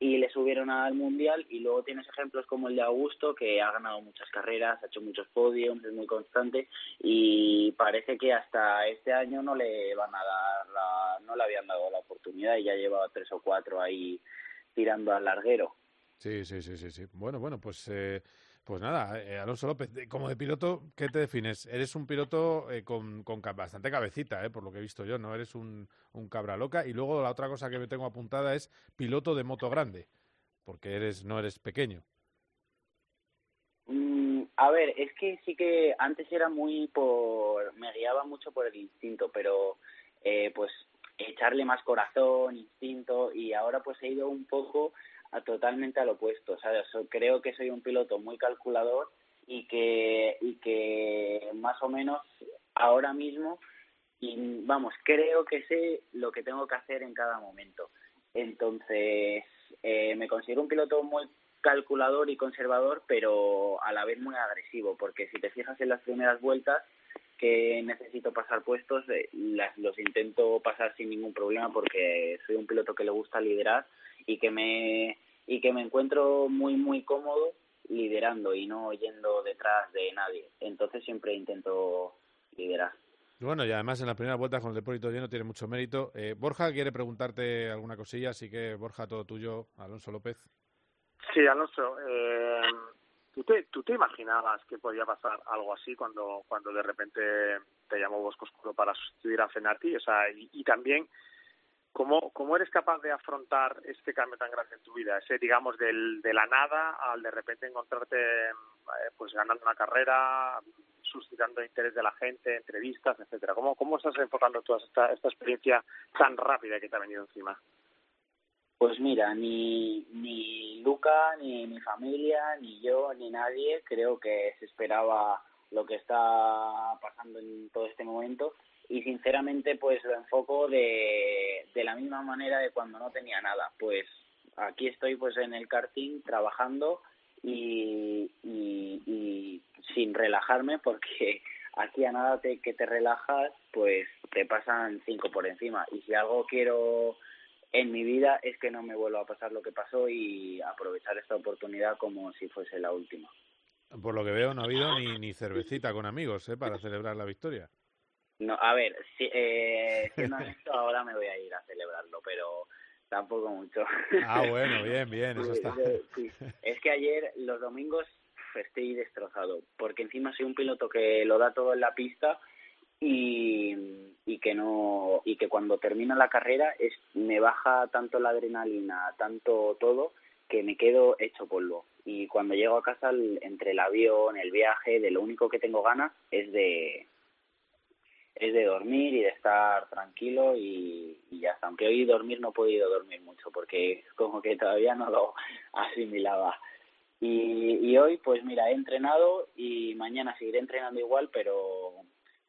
y le subieron al Mundial, y luego tienes ejemplos como el de Augusto, que ha ganado muchas carreras, ha hecho muchos podiums, es muy constante, y parece que hasta este año no le van a dar la, no le habían dado la oportunidad, y ya llevaba tres o cuatro ahí tirando al larguero. Sí, sí, sí, sí, sí. Bueno, bueno, pues eh, pues nada, eh, Alonso López, como de piloto, ¿qué te defines? Eres un piloto eh, con, bastante cabecita, eh, por lo que he visto yo, no eres un, un cabra loca. Y luego la otra cosa que me tengo apuntada es piloto de moto grande, porque eres no eres pequeño. Mm, a ver, es que sí que antes era muy por... me guiaba mucho por el instinto, pero eh, pues echarle más corazón, instinto, y ahora pues he ido un poco a totalmente al opuesto. ¿sabes? Creo que soy un piloto muy calculador y que, y que más o menos ahora mismo, y vamos, creo que sé lo que tengo que hacer en cada momento. Entonces, eh, me considero un piloto muy calculador y conservador, pero a la vez muy agresivo, porque si te fijas en las primeras vueltas que necesito pasar puestos, eh, las, los intento pasar sin ningún problema porque soy un piloto que le gusta liderar y que me y que me encuentro muy muy cómodo liderando y no yendo detrás de nadie. Entonces siempre intento liderar. Bueno, y además en las primeras vueltas con el depósito lleno tiene mucho mérito. Eh, Borja quiere preguntarte alguna cosilla, así que Borja, todo tuyo. Alonso López. Sí, Alonso, eh, ¿tú, te, ¿tú te imaginabas que podía pasar algo así cuando, cuando de repente te llamó Bosco Oscuro para sustituir a Fenati? O sea, y, y también ¿Cómo, ¿Cómo eres capaz de afrontar este cambio tan grande en tu vida? Ese, digamos, del, de la nada al de repente encontrarte eh, pues ganando una carrera, suscitando interés de la gente, entrevistas, etcétera. ¿Cómo, cómo estás enfocando toda esta, esta experiencia tan rápida que te ha venido encima? Pues mira, ni, ni Luca, ni mi familia, ni yo, ni nadie creo que se esperaba lo que está pasando en todo este momento y sinceramente pues lo enfoco de, de la misma manera de cuando no tenía nada pues aquí estoy pues en el karting trabajando y, y, y sin relajarme porque aquí a nada te, que te relajas pues te pasan cinco por encima y si algo quiero en mi vida es que no me vuelva a pasar lo que pasó y aprovechar esta oportunidad como si fuese la última. Por lo que veo no ha habido ni, ni cervecita con amigos ¿eh? para celebrar la victoria. No, a ver, si, eh, siendo honesto, ahora me voy a ir a celebrarlo, pero tampoco mucho. Ah, bueno, bien, bien, eso está. Sí, Es que ayer, los domingos, estoy destrozado, porque encima soy un piloto que lo da todo en la pista y, y que no y que cuando termina la carrera es me baja tanto la adrenalina, tanto todo que me quedo hecho polvo y cuando llego a casa entre el avión, el viaje, de lo único que tengo ganas es de es de dormir y de estar tranquilo y, y, ya está. Aunque hoy dormir no he podido dormir mucho porque como que todavía no lo asimilaba. Y, y hoy, pues mira, he entrenado y mañana seguiré entrenando igual, pero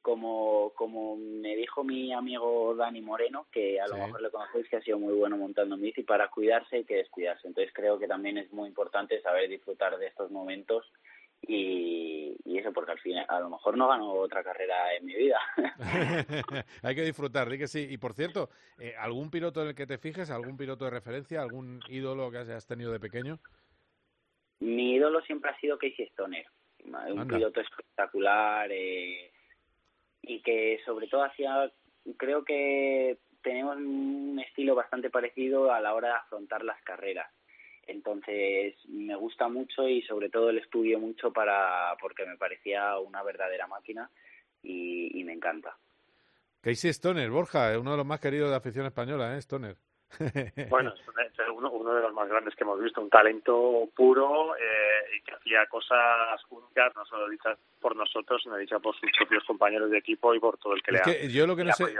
como, como me dijo mi amigo Dani Moreno, que a lo mejor le conocéis que ha sido muy bueno montando bici, para cuidarse hay que descuidarse. Entonces creo que también es muy importante saber disfrutar de estos momentos y, y eso porque al final a lo mejor no gano otra carrera en mi vida. Hay que disfrutar, di que sí. Y por cierto, eh, ¿algún piloto en el que te fijes, algún piloto de referencia, algún ídolo que hayas tenido de pequeño? Mi ídolo siempre ha sido Casey Stoner, un Anda. piloto espectacular eh, y que sobre todo hacía, creo que tenemos un estilo bastante parecido a la hora de afrontar las carreras. Entonces me gusta mucho y sobre todo el estudio mucho para porque me parecía una verdadera máquina y, y me encanta. Casey Stoner, Borja, eh, uno de los más queridos de la afición española, ¿eh? Stoner. Bueno, es uno, uno de los más grandes que hemos visto, un talento puro eh, y que hacía cosas únicas, no solo dichas por nosotros, sino dichas por sus propios compañeros de equipo y por todo el que Es le ha que yo lo que no ha sé...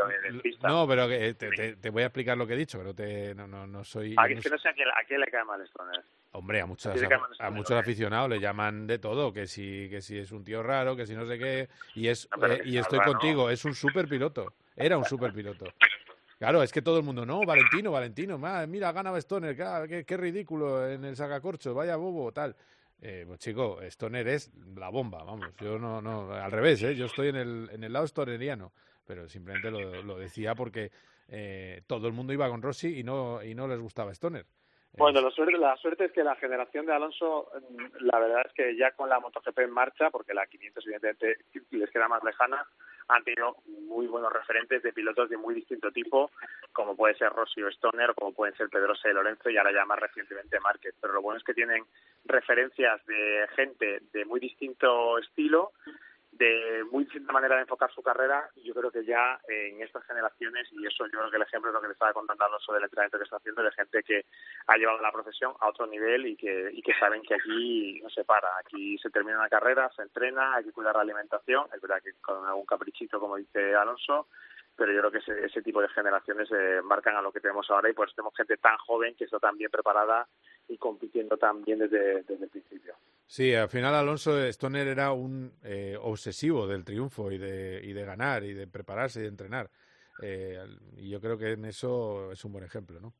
No, pero que te, te- te voy a explicar lo que he dicho, pero te, no, no, no soy... Ah, yo es que no sé a quién, a quién le cae mal esto, ¿no? Hombre, a llamar a, a muchos aficionados le llaman de todo, que si, que si es un tío raro, que si no sé qué, y es No, eh, y estoy raro. contigo, es un super piloto, era un super piloto. Claro, es que todo el mundo, no, Valentino, Valentino, mira, gana Stoner, qué, qué, qué ridículo en el sacacorchos, vaya bobo, tal. Eh, pues chico, Stoner es la bomba, vamos. Yo no, no, al revés, ¿eh? yo estoy en el, en el lado stoneriano, pero simplemente lo, lo decía porque eh, todo el mundo iba con Rossi y no, y no les gustaba Stoner. Bueno, la suerte, la suerte es que la generación de Alonso, mm, la verdad es que ya con la MotoGP en marcha, porque la 500 evidentemente les queda más lejana, han tenido muy buenos referentes de pilotos de muy distinto tipo, como puede ser Rossi o Stoner, como pueden ser Pedrosa y Lorenzo, y ahora ya más recientemente Márquez. Pero lo bueno es que tienen referencias de gente de muy distinto estilo de muy distinta manera de enfocar su carrera yo creo que ya en estas generaciones y eso yo creo que el ejemplo es lo que le estaba contando Alonso del entrenamiento que está haciendo de gente que ha llevado la profesión a otro nivel y que y que saben que aquí no se para aquí se termina una carrera se entrena hay que cuidar la alimentación es verdad que con algún caprichito como dice Alonso pero yo creo que ese, ese tipo de generaciones eh, marcan a lo que tenemos ahora y por eso tenemos gente tan joven que está tan bien preparada y compitiendo tan bien desde, desde el principio. Sí, al final Alonso Stoner era un eh, obsesivo del triunfo y de, y de ganar y de prepararse y de entrenar. Eh, y yo creo que en eso es un buen ejemplo, ¿no?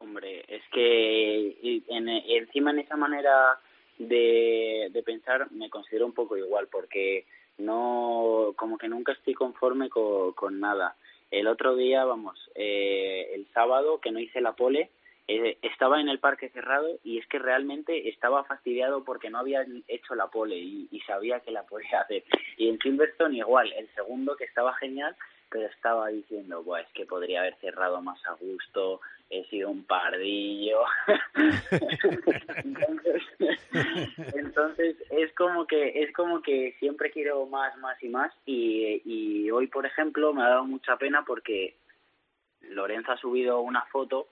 Hombre, es que en, encima en esa manera de, de pensar me considero un poco igual porque no como que nunca estoy conforme con, con nada. El otro día, vamos, eh, el sábado que no hice la pole, eh, estaba en el parque cerrado y es que realmente estaba fastidiado porque no había hecho la pole y, sabía que la podía hacer. Y en Silverstone igual, el segundo que estaba genial, pero estaba diciendo, Buah, es que podría haber cerrado más a gusto, he sido un pardillo. entonces, entonces, es como que es como que siempre quiero más, más y más y, y hoy, por ejemplo, me ha dado mucha pena porque Lorenzo ha subido una foto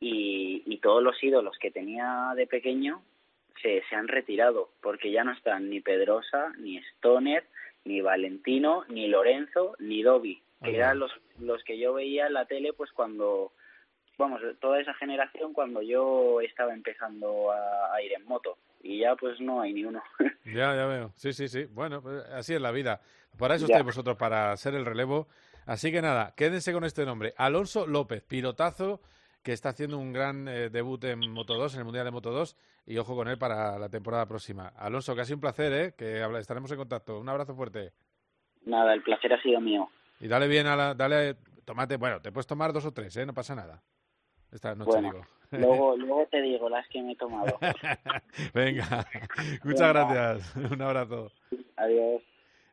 y, y todos los ídolos que tenía de pequeño se, se han retirado porque ya no están ni Pedrosa, ni Stoner, ni Valentino, ni Lorenzo, ni Dobby, que eran los, los que yo veía en la tele pues cuando, vamos, toda esa generación cuando yo estaba empezando a, a ir en moto y ya pues no hay ni uno. ya, ya veo. Sí, sí, sí. Bueno, pues así es la vida. Para eso estáis vosotros, para ser el relevo. Así que nada, quédense con este nombre. Alonso López, pilotazo que está haciendo un gran eh, debut en Moto 2, en el Mundial de Moto 2, y ojo con él para la temporada próxima. Alonso, casi un placer, ¿eh? Que estaremos en contacto. Un abrazo fuerte. Nada, el placer ha sido mío. Y dale bien a la... Dale, tomate, bueno, te puedes tomar dos o tres, ¿eh? No pasa nada. Esta noche Bueno, digo. luego, luego te digo las que me he tomado. Venga, muchas gracias. Un abrazo. Adiós.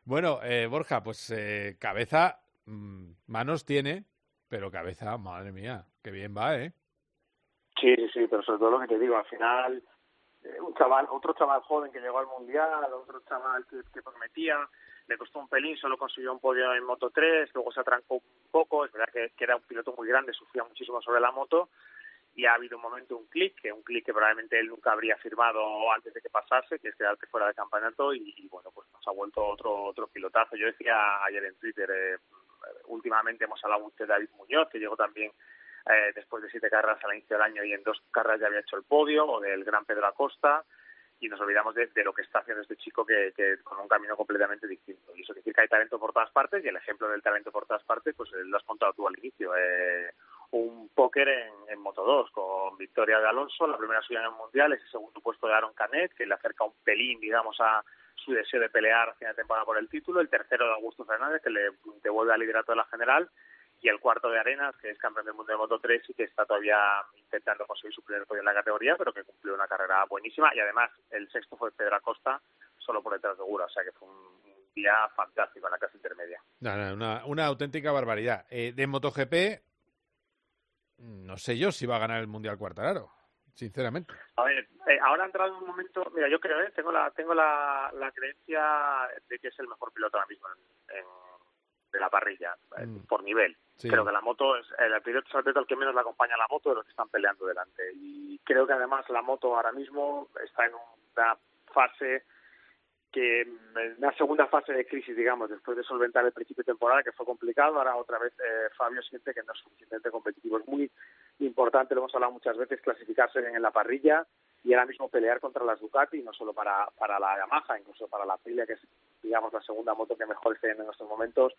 Bueno, eh, Borja, pues eh, cabeza, mm, manos tiene, pero cabeza, madre mía, qué bien va, ¿eh? Sí, sí, sí, pero sobre todo lo que te digo, al final, eh, un chaval, otro chaval joven que llegó al Mundial, otro chaval que, prometía, le costó un pelín, solo consiguió un podio en Moto 3, luego se atrancó un poco, es verdad que, que era un piloto muy grande, sufría muchísimo sobre la moto, y ha habido un momento, un clic, que un clic que probablemente él nunca habría firmado antes de que pasase, que es quedarte fuera de campeonato, y, y bueno, pues nos ha vuelto otro otro pilotazo. Yo decía ayer en Twitter, eh, últimamente hemos hablado de David Muñoz, que llegó también eh, después de siete carreras al inicio del año y en dos carreras ya había hecho el podio, o del gran Pedro Acosta, y nos olvidamos de, de lo que está haciendo este chico que, que con un camino completamente distinto. Y eso quiere decir que hay talento por todas partes, y el ejemplo del talento por todas partes, pues eh, lo has contado tú al inicio. Eh, un póker en, en Moto 2 con victoria de Alonso, la primera suya en el Mundial, ese segundo puesto de Aaron Canet, que le acerca un pelín, digamos, a su deseo de pelear a fin de temporada por el título, el tercero de Augusto Fernández, que le devuelve al liderato de la general, y el cuarto de Arenas, que es campeón del mundo de Moto 3 y que está todavía intentando conseguir su primer podio en la categoría, pero que cumplió una carrera buenísima, y además el sexto fue Pedro Acosta, solo por detrás de Gura, o sea que fue un día fantástico en la clase intermedia. No, no, una, una auténtica barbaridad. Eh, de MotoGP, no sé yo si va a ganar el Mundial Cuartararo, sinceramente. A ver, eh, ahora ha entrado en un momento, mira, yo creo, ¿eh? tengo la tengo la, la creencia de que es el mejor piloto ahora mismo en, en- de la parrilla, eh, Mm. por nivel. Sí. Creo que la moto es el piloto es el que menos le acompaña la moto de los que están peleando delante. Y creo que además la moto ahora mismo está en una fase que en una segunda fase de crisis, digamos, después de solventar el principio de temporada, que fue complicado, ahora otra vez eh, Fabio siente que no es suficientemente competitivo. Es muy importante, lo hemos hablado muchas veces, clasificarse en la parrilla y ahora mismo pelear contra las Ducati, no solo para, para la Yamaha, incluso para la Aprilia, que es, digamos, la segunda moto que mejor está en estos momentos,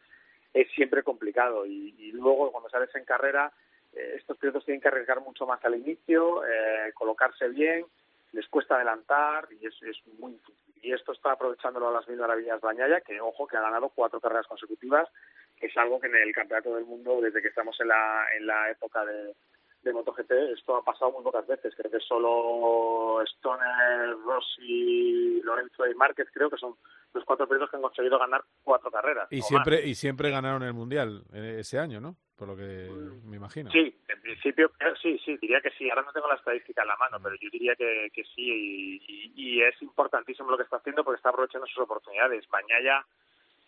es siempre complicado. Y, y luego, cuando sales en carrera, eh, estos pilotos tienen que arriesgar mucho más al inicio, eh, colocarse bien, les cuesta adelantar y es, es muy. Y esto está aprovechándolo a las mil maravillas Bañaya, que ojo, que ha ganado cuatro carreras consecutivas, que es algo que en el Campeonato del Mundo, desde que estamos en la, en la época de, de MotoGP, esto ha pasado muy pocas veces. Creo que solo Stoner, Rossi, Lorenzo y Márquez creo que son los cuatro pilotos que han conseguido ganar cuatro carreras. Y siempre, más. y siempre ganaron el Mundial eh, ese año, ¿no? Por lo que me imagino. Sí, en principio eh, sí, sí, diría que sí. Ahora no tengo la estadística en la mano, pero yo diría que, que sí. Y, y- y es importantísimo lo que está haciendo porque está aprovechando sus oportunidades. Mañana,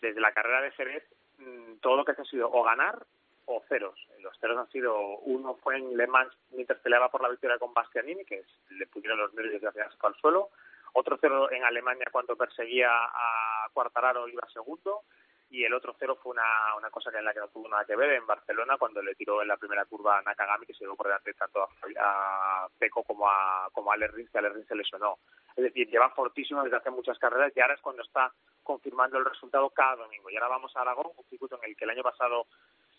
desde la carrera de Jerez, mm, todo lo que hace ha sido o ganar o ceros. Los ceros han sido, uno fue en Le Mans mientras peleaba por la victoria con Bastianini, que le pudieron los nervios fue al suelo. Otro cero en Alemania cuando perseguía a Cuartararo iba segundo. Y el otro cero fue una, una cosa que en la que no tuvo nada que ver en Barcelona cuando le tiró en la primera curva a Nakagami que se dio por delante tanto a, a Peco como a, como a Ale Rins, que Ale Rins se lesionó. Es decir, lleva fortísimo desde hace muchas carreras y ahora es cuando está confirmando el resultado cada domingo. Y ahora vamos a Aragón, un circuito en el que el año pasado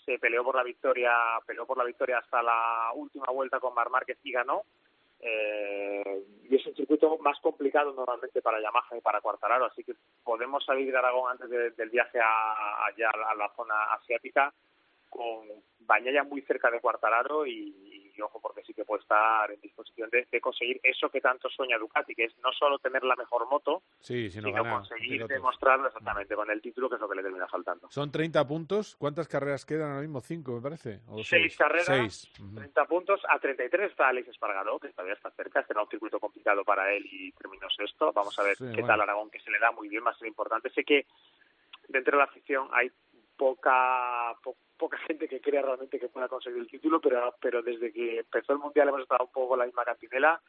se peleó por la victoria, peleó por la victoria hasta la última vuelta con Mar Márquez y ganó. Eh, y es un circuito más complicado normalmente para Yamaha y para Cuartararo, así que podemos salir de Aragón antes de- del viaje a, allá a la zona asiática con Bañaya muy cerca de Cuartararo y, y ojo porque sí que puede estar en disposición de, de conseguir eso que tanto sueña Ducati, que es no solo tener la mejor moto, Sí, si no sino conseguir demostrarlo exactamente con el título, que es lo que le termina faltando. Son 30 puntos. ¿Cuántas carreras quedan ahora mismo? ¿Cinco, me parece? ¿O Seis carreras, Seis. Ujú. 30 puntos. A 33 está Alex Espargaró, que todavía está cerca. Será un circuito complicado para él y terminó sexto. Vamos a ver Sí, qué bueno. tal Aragón, que se le da muy bien, va a ser importante. Sé que dentro de la afición hay poca po- poca gente que crea realmente que pueda conseguir el título, pero pero desde que empezó el Mundial hemos estado un poco con la misma cantinela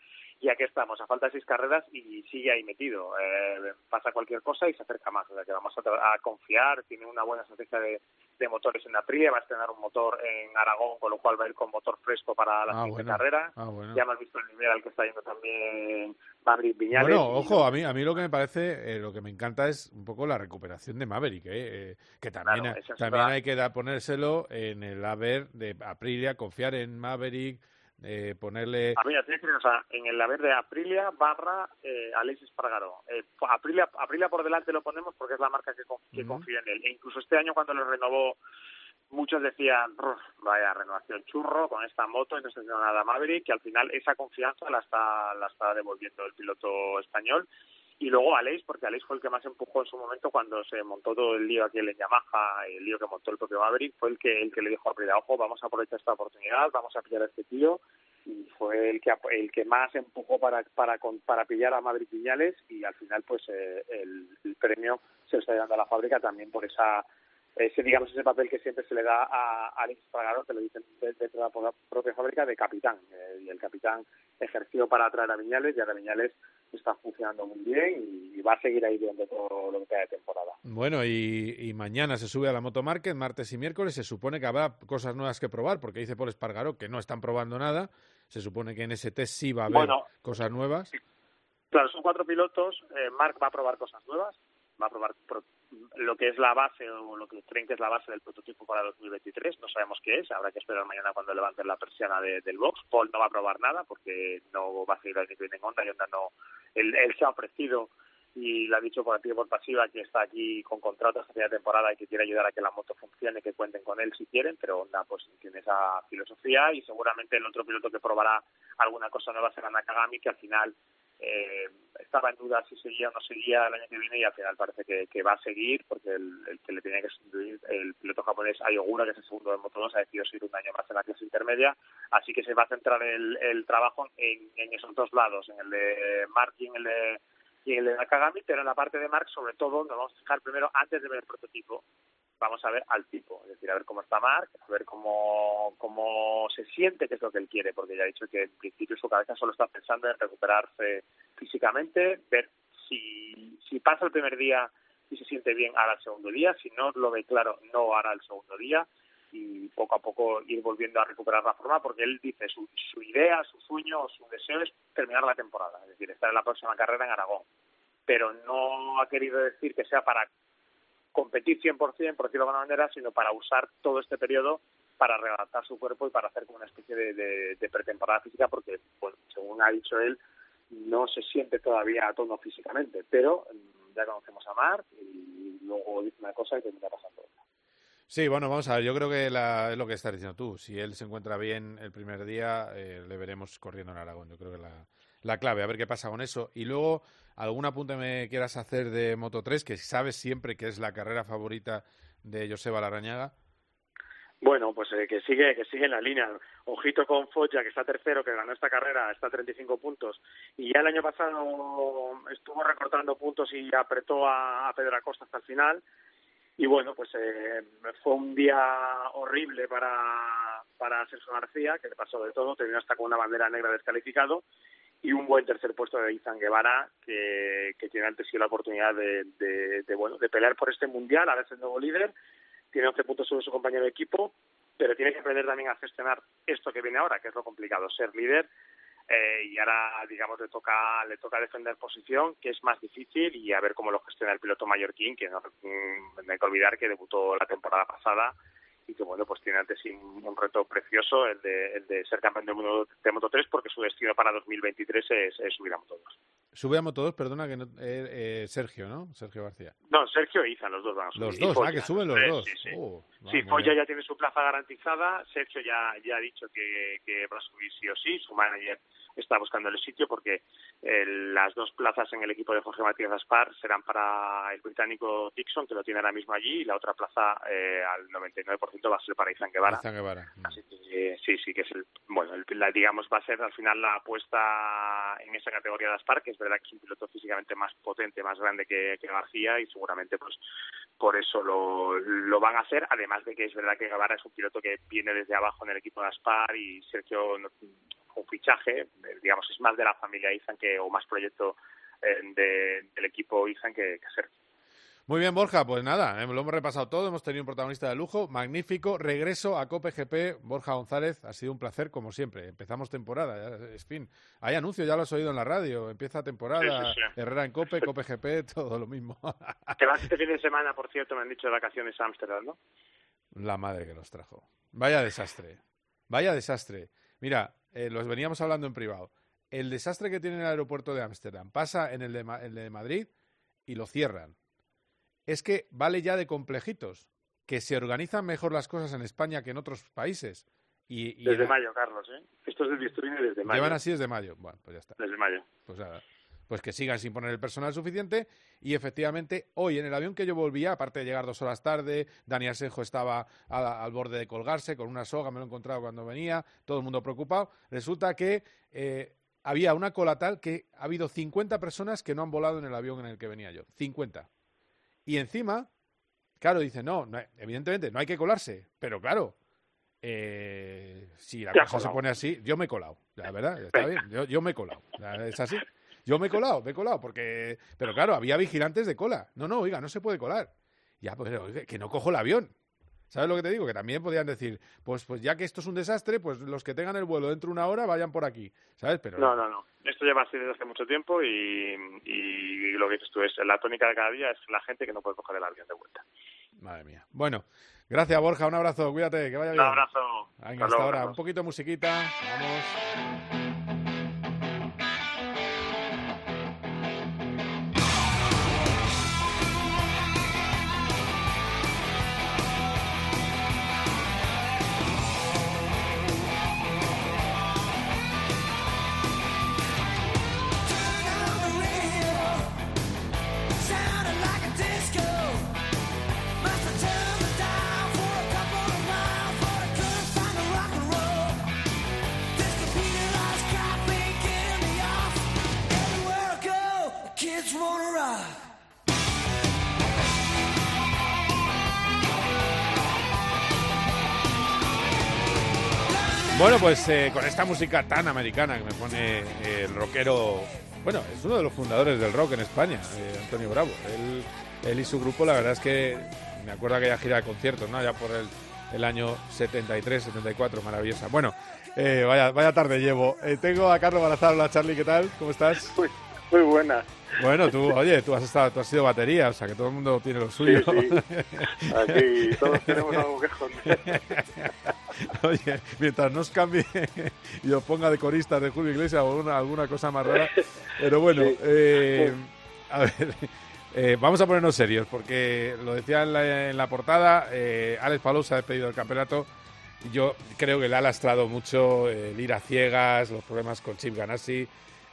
y aquí estamos, a falta de seis carreras y sigue ahí metido. Eh, pasa cualquier cosa y se acerca más, o sea que vamos a, confiar, tiene una buena estrategia de, de motores en Aprilia, va a estrenar un motor en Aragón, con lo cual va a ir con motor fresco para la Ah, siguiente bueno. carrera. Ah, bueno. Ya hemos visto el nivel al que está yendo también Maverick Viñales. Bueno, ojo, a mí, a mí lo que me parece, eh, lo que me encanta es un poco la recuperación de Maverick, eh, eh, que también, Claro, también hay que da- ponérselo en el haber de Aprilia, confiar en Maverick, eh, ponerle... A mí, ya te digo, o sea, en el haber de Aprilia barra eh, Alex Espargaró. Eh, Aprilia, Aprilia por delante lo ponemos porque es la marca que, con- que confía en él. E incluso este año cuando lo renovó, muchos decían, "Ruf, vaya renovación churro con esta moto y no está haciendo nada Maverick, que al final esa confianza la está, la está devolviendo el piloto español. Y luego Aleix, porque Aleix fue el que más empujó en su momento cuando se montó todo el lío aquí en Yamaha, el lío que montó el propio Maverick, fue el que el que le dijo a Aprilia, ojo, vamos a aprovechar esta oportunidad, vamos a pillar a este tío, y fue el que el que más empujó para para para pillar a Maverick Viñales y al final pues eh, el, el premio se lo está dando a la fábrica también por esa ese digamos ese papel que siempre se le da a Alex Pagaro, que lo dicen de- dentro de la pro- propia fábrica de capitán Eh, y el capitán ejerció para atraer a Viñales y ahora Viñales está funcionando muy bien y, y va a seguir ahí durante todo lo que queda de temporada. Bueno, y, y mañana se sube a la Moto Market, martes y miércoles. Se supone que habrá cosas nuevas que probar, porque dice Paul Espargaró que no están probando nada. Se supone que en ese test sí va a haber Bueno. cosas nuevas. Claro, son cuatro pilotos. Eh, Mark va a probar cosas nuevas, va a probar pro- lo que es la base o lo que creen que es la base del prototipo para 2023. No sabemos qué es, habrá que esperar mañana cuando levanten la persiana de- del box. Paul no va a probar nada porque no va a seguir nivel en Honda y Honda no. Él, él se ha ofrecido y le ha dicho por activa por pasiva que está aquí con contrato hasta fin de temporada y que quiere ayudar a que la moto funcione, que cuenten con él si quieren, pero Honda pues tiene esa filosofía y seguramente el otro piloto que probará alguna cosa nueva será Nakagami, que al final eh, estaba en duda si seguía o no seguía el año que viene y al final parece que, va a seguir porque el, el que le tenía que sustituir, el piloto japonés Ayogura, que es el segundo de Moto2, ha decidido seguir un año más en la clase intermedia, así que se va a centrar el, el trabajo en, en esos dos lados, en el de en el de, y en el de Nakagami, pero en la parte de Mark sobre todo nos vamos a fijar primero antes de ver el prototipo, vamos a ver al tipo, es decir, a ver cómo está Mark, a ver cómo, cómo se siente, que es lo que él quiere, porque ya ha dicho que en principio su cabeza solo está pensando en recuperarse físicamente, ver si, si pasa el primer día y se siente bien, hará el segundo día, si no lo ve claro, no hará el segundo día y poco a poco ir volviendo a recuperar la forma, porque él dice su, su idea, su sueño, su deseo es terminar la temporada, es decir, estar en la próxima carrera en Aragón, pero no ha querido decir que sea para competir 100%, por decirlo de alguna manera, sino para usar todo este periodo para readaptar su cuerpo y para hacer como una especie de, de- pretemporada física, porque, bueno, según ha dicho él, no se siente todavía a tono físicamente, pero mm, ya conocemos a Marc y luego dice una cosa y termina pasando otra. Sí, bueno, vamos a ver, yo creo que la, es lo que estás diciendo tú. Si él se encuentra bien el primer día, eh, le veremos corriendo en Aragón. Yo creo que la, la clave, a ver qué pasa con eso. Y luego, algún apunte me quieras hacer de Moto 3, que sabes siempre que es la carrera favorita de Joseba Larrañaga. Bueno, pues eh, que sigue que sigue en la línea. Ojito con Foggia, que está tercero, que ganó esta carrera, está a 35 puntos. Y ya el año pasado estuvo recortando puntos y apretó a, a Pedro Acosta hasta el final. Y bueno, pues eh, fue un día horrible para, para Sergio García, que le pasó de todo, terminó hasta con una bandera negra descalificado. Y un buen tercer puesto de Izan Guevara, que, que tiene antes sido la oportunidad de, de, bueno, de pelear por este mundial, a veces nuevo líder tiene 11 puntos sobre su compañero de equipo, pero tiene que aprender también a gestionar esto que viene ahora, que es lo complicado, ser líder. Eh, y ahora, digamos, le toca, le toca defender posición, que es más difícil, y a ver cómo lo gestiona el piloto mallorquín, que no, mm, hay que olvidar que debutó la temporada pasada y que, bueno, pues tiene ante sí un, reto precioso, el de, el de ser campeón del mundo de Moto 3, porque su destino para 2023 es, es subir a Moto 2. Sube a Moto 2, perdona, que no, eh, eh, Sergio, ¿no? Sergio García. No, Sergio e Izan, los dos van a subir. Los dos, ah, que suben los dos. Sí, sí. Oh, Sí, Foya ya tiene su plaza garantizada. Sergio ya, ya ha dicho que, que va a subir sí o sí. Su manager está buscando el sitio porque eh, las dos plazas en el equipo de Jorge Matías Gaspar serán para el británico Dixon, que lo tiene ahora mismo allí, y la otra plaza eh, al 99% va a ser para Izan Guevara. Izan Guevara. Así que eh, sí, sí, que es el, bueno, el, la, digamos, va a ser al final la apuesta en esa categoría de Aspar, que es verdad que es un piloto físicamente más potente, más grande que, que García y seguramente pues por eso lo, lo van a hacer, además de que es verdad que Guevara es un piloto que viene desde abajo en el equipo de Aspar y Sergio un fichaje, eh, digamos, es más de la familia Izan que, o más proyecto eh, de- del equipo Izan que, que Sergio. Muy bien, Borja, pues nada, eh, lo hemos repasado todo, hemos tenido un protagonista de lujo, magnífico, regreso a Cope GP, Borja González, ha sido un placer como siempre, empezamos temporada, ya, es fin, hay anuncio, ya lo has oído en la radio, empieza temporada, Sí, sí, sí. Herrera en Cope, Cope GP, todo lo mismo, Te vas este fin de semana, por cierto, me han dicho de vacaciones a Ámsterdam, ¿no? La madre que los trajo, vaya desastre, vaya desastre, mira, eh, los veníamos hablando en privado, el desastre que tiene el aeropuerto de Ámsterdam pasa en el de, el de Madrid y lo cierran. Es que vale ya de complejitos, que se organizan mejor las cosas en España que en otros países. Y, y Desde mayo, Carlos, ¿eh? Esto es desde mayo. Llevan así desde mayo. Bueno, pues ya está. Desde mayo. Pues nada. Pues que sigan sin poner el personal suficiente. Y efectivamente, hoy en el avión que yo volvía, aparte de llegar dos horas tarde, Dani Asenjo estaba a- al borde de colgarse con una soga, me lo he encontrado cuando venía, todo el mundo preocupado. Resulta que eh, había una cola tal que ha habido 50 personas que no han volado en el avión en el que venía yo. 50. Y encima, claro, dice, no, no evidentemente no hay que colarse, pero claro, eh, si la cosa se pone así, yo me he colado, la verdad, está bien, yo, yo me he colado, es así. Yo me he colado, me he colado, porque... Pero claro, había vigilantes de cola. No, no, oiga, no se puede colar. Ya, pues, oiga, que no cojo el avión. ¿Sabes lo que te digo? Que también podían decir, pues, pues ya que esto es un desastre, pues los que tengan el vuelo dentro de una hora vayan por aquí. ¿Sabes? Pero No, no, no. Esto lleva así desde hace mucho tiempo y, y lo que dices tú es la tónica de cada día es la gente que no puede coger el avión de vuelta. Madre mía. Bueno, gracias Borja, un abrazo, cuídate, que vaya Un bien. abrazo. Venga, Hasta ahora. Un poquito de musiquita. Vamos. Bueno, pues eh, con esta música tan americana que me pone eh, el rockero, bueno, es uno de los fundadores del rock en España, eh, Antonio Bravo. Él, él y su grupo, la verdad es que me acuerdo aquella gira de conciertos, ¿no? Ya por el, año 73, 74, maravillosa. Bueno, eh, vaya, vaya tarde llevo. Tengo a Carlos Barazal. Hola, Charlie, ¿qué tal? ¿Cómo estás? Muy buena. Bueno, tú, oye, tú has estado, tú has sido batería, o sea que todo el mundo tiene lo suyo. sí. Aquí todos tenemos algo que esconder. Oye, mientras no os cambie y os ponga de corista de Julio Iglesias o alguna, alguna cosa más rara, Pero bueno, Sí. eh, a ver, eh, vamos a ponernos serios, porque lo decía en la, en la portada, eh, Alex Palou se ha despedido del campeonato. Yo creo que le ha lastrado mucho eh, el ir a ciegas, los problemas con Chip Ganassi.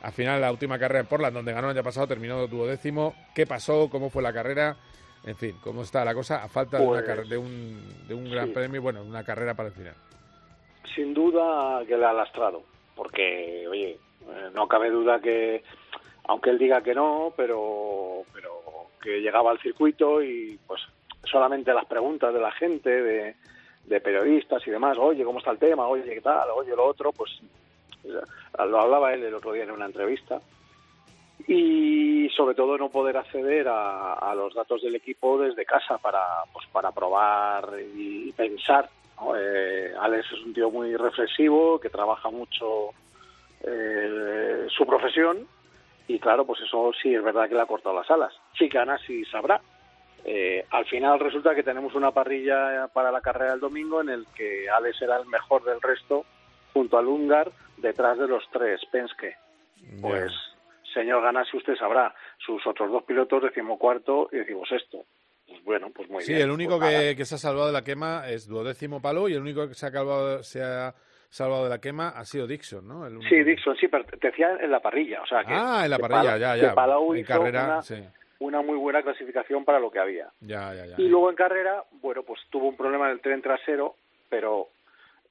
Al final, la última carrera en Portland, donde ganó el año pasado, terminó duodécimo. ¿Qué pasó? ¿Cómo fue la carrera? En fin, ¿cómo está la cosa? A falta de, una Pues, de un, de un gran sí. premio, bueno, una carrera para el final. sin duda que le ha lastrado, porque, oye, eh, no cabe duda que, aunque él diga que no, pero, pero que llegaba al circuito y pues solamente las preguntas de la gente, de, de periodistas y demás, oye, ¿cómo está el tema? Oye, ¿qué tal? Oye, lo otro, pues lo hablaba él el otro día en una entrevista. Y sobre todo no poder acceder a, a los datos del equipo desde casa para, pues, para probar y pensar ¿no? Eh, Alex es un tío muy reflexivo, que trabaja mucho eh, su profesión y claro, pues eso sí es verdad que le ha cortado las alas. Sí que Ana sí sabrá. Eh, al final resulta que tenemos una parrilla para la carrera del domingo en el que Alex era el mejor del resto junto al Ungar detrás de los tres Penske. Pues señor Ganassi usted sabrá, sus otros dos pilotos decimocuarto y decimosexto. Pues bueno, pues muy sí, bien. el único Pues que, que se ha salvado de la quema es duodécimo Palou y el único que se ha, calvado- se ha salvado de la quema ha sido Dixon, ¿no? El único Sí, Dixon, sí, pero te decía en la parrilla. O sea, que, Ah, en la parrilla, Palau- ya, ya. Palau En hizo carrera, una, sí. una muy buena clasificación para lo que había. Ya, ya, ya. Y luego en carrera, bueno, pues tuvo un problema en el tren trasero, pero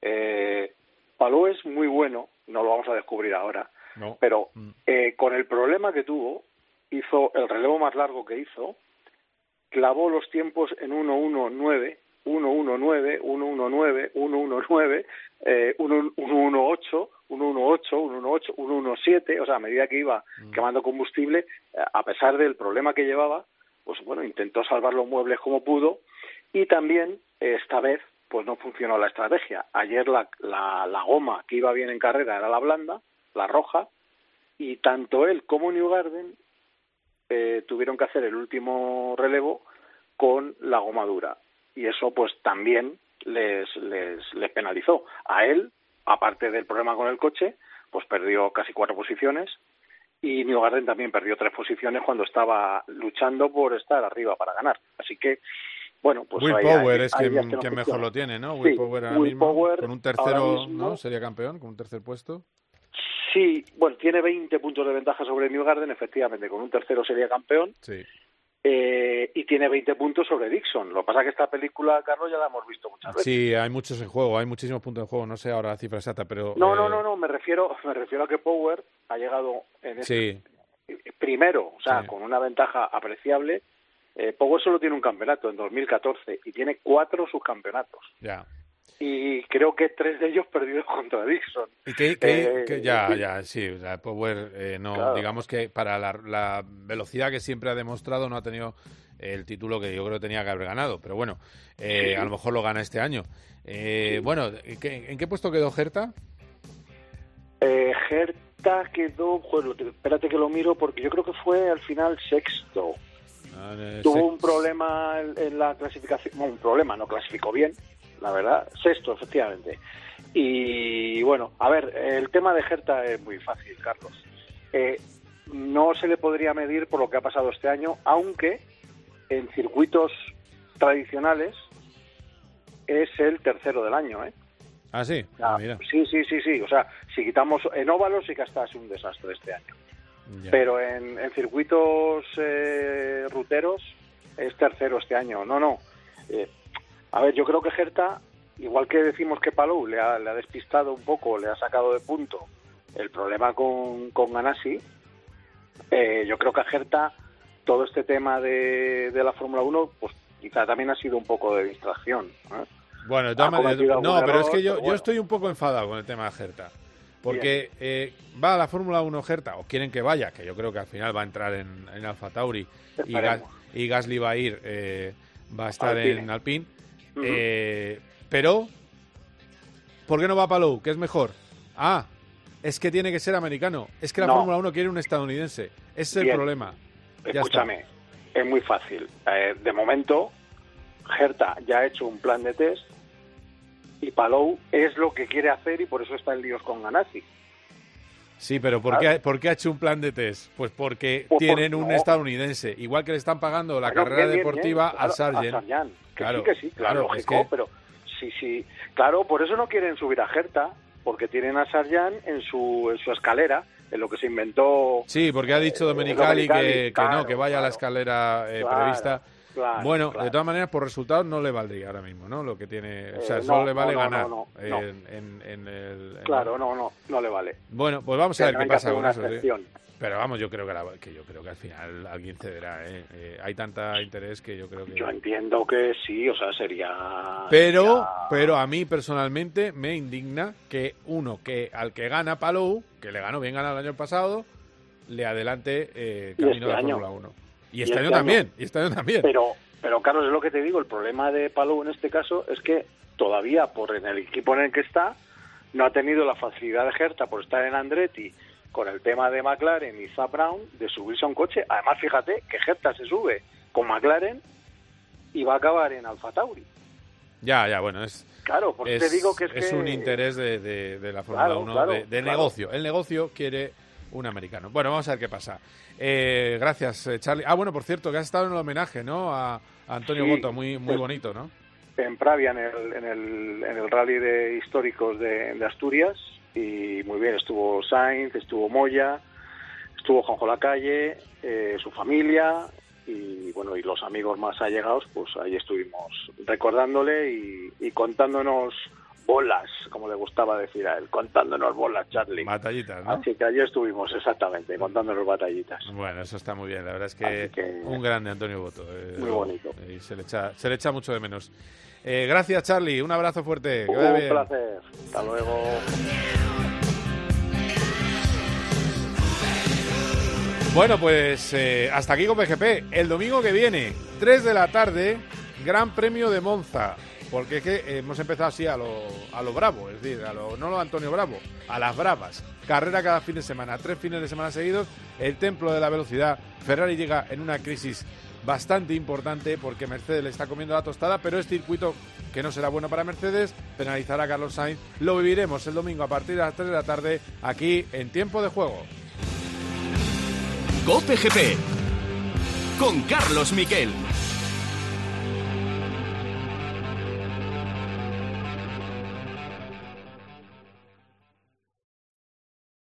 eh, Palou es muy bueno, no lo vamos a descubrir ahora, No. pero Mm. eh, con el problema que tuvo, hizo el relevo más largo que hizo, clavó los tiempos en 1-1-9, 1-1-9, 1-1-9, 1-1-9, eh, 1-1-8, 1-1-8, 1-1-8, 1-1-7, o sea, a medida que iba quemando combustible, eh, a pesar del problema que llevaba, pues bueno, intentó salvar los muebles como pudo y también eh, esta vez pues no funcionó la estrategia. Ayer la, la, la goma que iba bien en carrera era la blanda, la roja, y tanto él como Newgarden eh, tuvieron que hacer el último relevo con la goma dura y eso pues también les, les, les penalizó. A él, aparte del problema con el coche, pues perdió casi cuatro posiciones y Newgarden también perdió tres posiciones cuando estaba luchando por estar arriba para ganar. Así que, bueno, pues Will Power es quien, mejor lo tiene, ¿no? Sí, Will Power ahora Will mismo, Power con un tercero, mismo- ¿no? Sería campeón, con un tercer puesto. Sí, bueno, tiene 20 puntos de ventaja sobre Newgarden, efectivamente, con un tercero sería campeón. Sí. Eh, y tiene 20 puntos sobre Dixon. Lo que pasa es que esta película, Carlos, ya la hemos visto muchas veces. Sí, hay muchos en juego, hay muchísimos puntos en juego, no sé ahora la cifra exacta, pero... No, eh, no, no, no, me refiero, me refiero a que Power ha llegado en este Sí, primero, o sea, Sí. con una ventaja apreciable. Eh, Power solo tiene un campeonato en 2014 y tiene cuatro subcampeonatos. ya. Y creo que tres de ellos perdidos contra Dixon. Y que, Eh, que ya, ya, sí, o sea, Power, eh, no, Claro. digamos que para la, la velocidad que siempre ha demostrado no ha tenido el título que yo creo que tenía que haber ganado, pero bueno, eh, Sí. a lo mejor lo gana este año. Eh, Bueno, ¿en qué, en qué puesto quedó Gerta? Eh, Herta quedó, lo- espérate que lo miro porque yo creo que fue al final sexto. Tuvo un problema en, la clasificación, bueno, un problema, no clasificó bien, la verdad, sexto efectivamente. Y bueno, a ver, el tema de Herta es muy fácil, Carlos. Eh, no se le podría medir por lo que ha pasado este año, aunque en circuitos tradicionales es el tercero del año, ¿eh? Ah, sí, Ah, ah, mira. Sí, sí, sí, sí. O sea, si quitamos en óvalos sí que hasta es un desastre este año. Ya. Pero en, en circuitos eh, ruteros es tercero este año. No, no. Eh, a ver, yo creo que Gerta, igual que decimos que Palou le ha, le ha despistado un poco, le ha sacado de punto el problema con, con Ganassi, eh, yo creo que a Gerta todo este tema de, de la Fórmula 1, pues quizá también ha sido un poco de distracción. ¿eh? Bueno, de todas maneras, no, pero es que yo, pero yo bueno. estoy un poco enfadado con el tema de Gerta. Porque eh, va a la Fórmula 1 Gerta, o quieren que vaya, que yo creo que al final va a entrar en, en Alfa Tauri y, Gasly va a ir, eh, va a estar Alpine. en Alpine. Eh, pero, ¿por qué no va Palou? ¿Qué es mejor? Ah, es que tiene que ser americano. Es que la No. Fórmula 1 quiere un estadounidense. Ese es el problema. Ya está. Escúchame, es muy fácil. Eh, de momento, Gerta ya ha hecho un plan de test y Palou es lo que quiere hacer y por eso está en líos con Ganassi. Sí, pero ¿por qué, por qué ha hecho un plan de test? Pues porque Pues por- tienen un no. estadounidense. Igual que le están pagando la carrera bien, deportiva bien, a claro, Sargent. a Sargent. Que Claro, sí, que sí, claro, es que- pero sí, sí. Claro, por eso no quieren subir a Gerta, porque tienen a Sargent en su, en su escalera, en lo que se inventó. Sí, porque ha dicho Eh, Domenicali, que, no, que vaya a la escalera eh, prevista. Claro, bueno, claro. de todas maneras, por resultados no le valdría ahora mismo, ¿no? Lo que tiene, o sea, Eh, solo no, le vale no, no, ganar no, no, no. en, en- en el... Claro, no, no, no le vale. Bueno, pues vamos a ver qué pasa con eso. ¿sí? excepción. Pero vamos, yo creo que, la- que yo creo que al final alguien cederá. ¿eh? Eh, hay tanta interés que yo creo que. Yo entiendo que sí, o sea, sería. Pero, sería- pero a mí personalmente me indigna que uno que al que gana Palou, que le ganó bien ganado el año pasado, le adelante eh, camino este de la. Fórmula 1. Y Y este, año año. también, y este año también. Pero, pero Carlos, es lo que te digo, el problema de Palou en este caso es que todavía por en el equipo en el que está no ha tenido la facilidad de Gerta por estar en Andretti con el tema de McLaren y Zap Brown de subirse a un coche. Además, fíjate que Gerta se sube con McLaren y va a acabar en Alfa Tauri. Ya, ya, bueno, es. Claro, porque te digo que es, que... un interés de, de- de la Fórmula Claro, 1, claro, de, de claro. negocio. El negocio quiere un americano. Bueno, vamos a ver qué pasa. Eh, gracias, eh, Charlie. Ah, bueno, por cierto, que has estado en el homenaje, ¿no? A, a Antonio Sí, Boto, muy, muy pues- bonito, ¿no? en Pravia, en el, en el, en el rally de históricos de, de Asturias. Y muy bien, estuvo Sainz, estuvo Moya, estuvo Juanjo Lacalle, eh, su familia y bueno, y los amigos más allegados, pues ahí estuvimos recordándole y, y contándonos bolas, como le gustaba decir a él, contándonos bolas, Charlie. Batallitas, ¿no? Así que allí estuvimos, exactamente, contándonos batallitas. Bueno, eso está muy bien. La verdad es que, un grande Antonio Boto. eh, Muy bonito. Y se le echa, se le echa mucho de menos. Eh, gracias, Charlie. Un abrazo fuerte. Que Un bien. placer. Hasta luego. Bueno, pues eh, hasta aquí con PGP. El domingo que viene, 3 de la tarde, Gran Premio de Monza. Porque es que hemos empezado así a lo, a lo bravo, es decir, a lo, no lo Antonio Bravo, a las bravas. Carrera cada fin de semana, tres fines de semana seguidos, el templo de la velocidad. Ferrari llega en una crisis bastante importante porque Mercedes le está comiendo la tostada, pero es circuito que no será bueno para Mercedes, penalizará a Carlos Sainz. Lo viviremos el domingo a partir de las 3 de la tarde aquí en Tiempo de Juego. Con Carlos.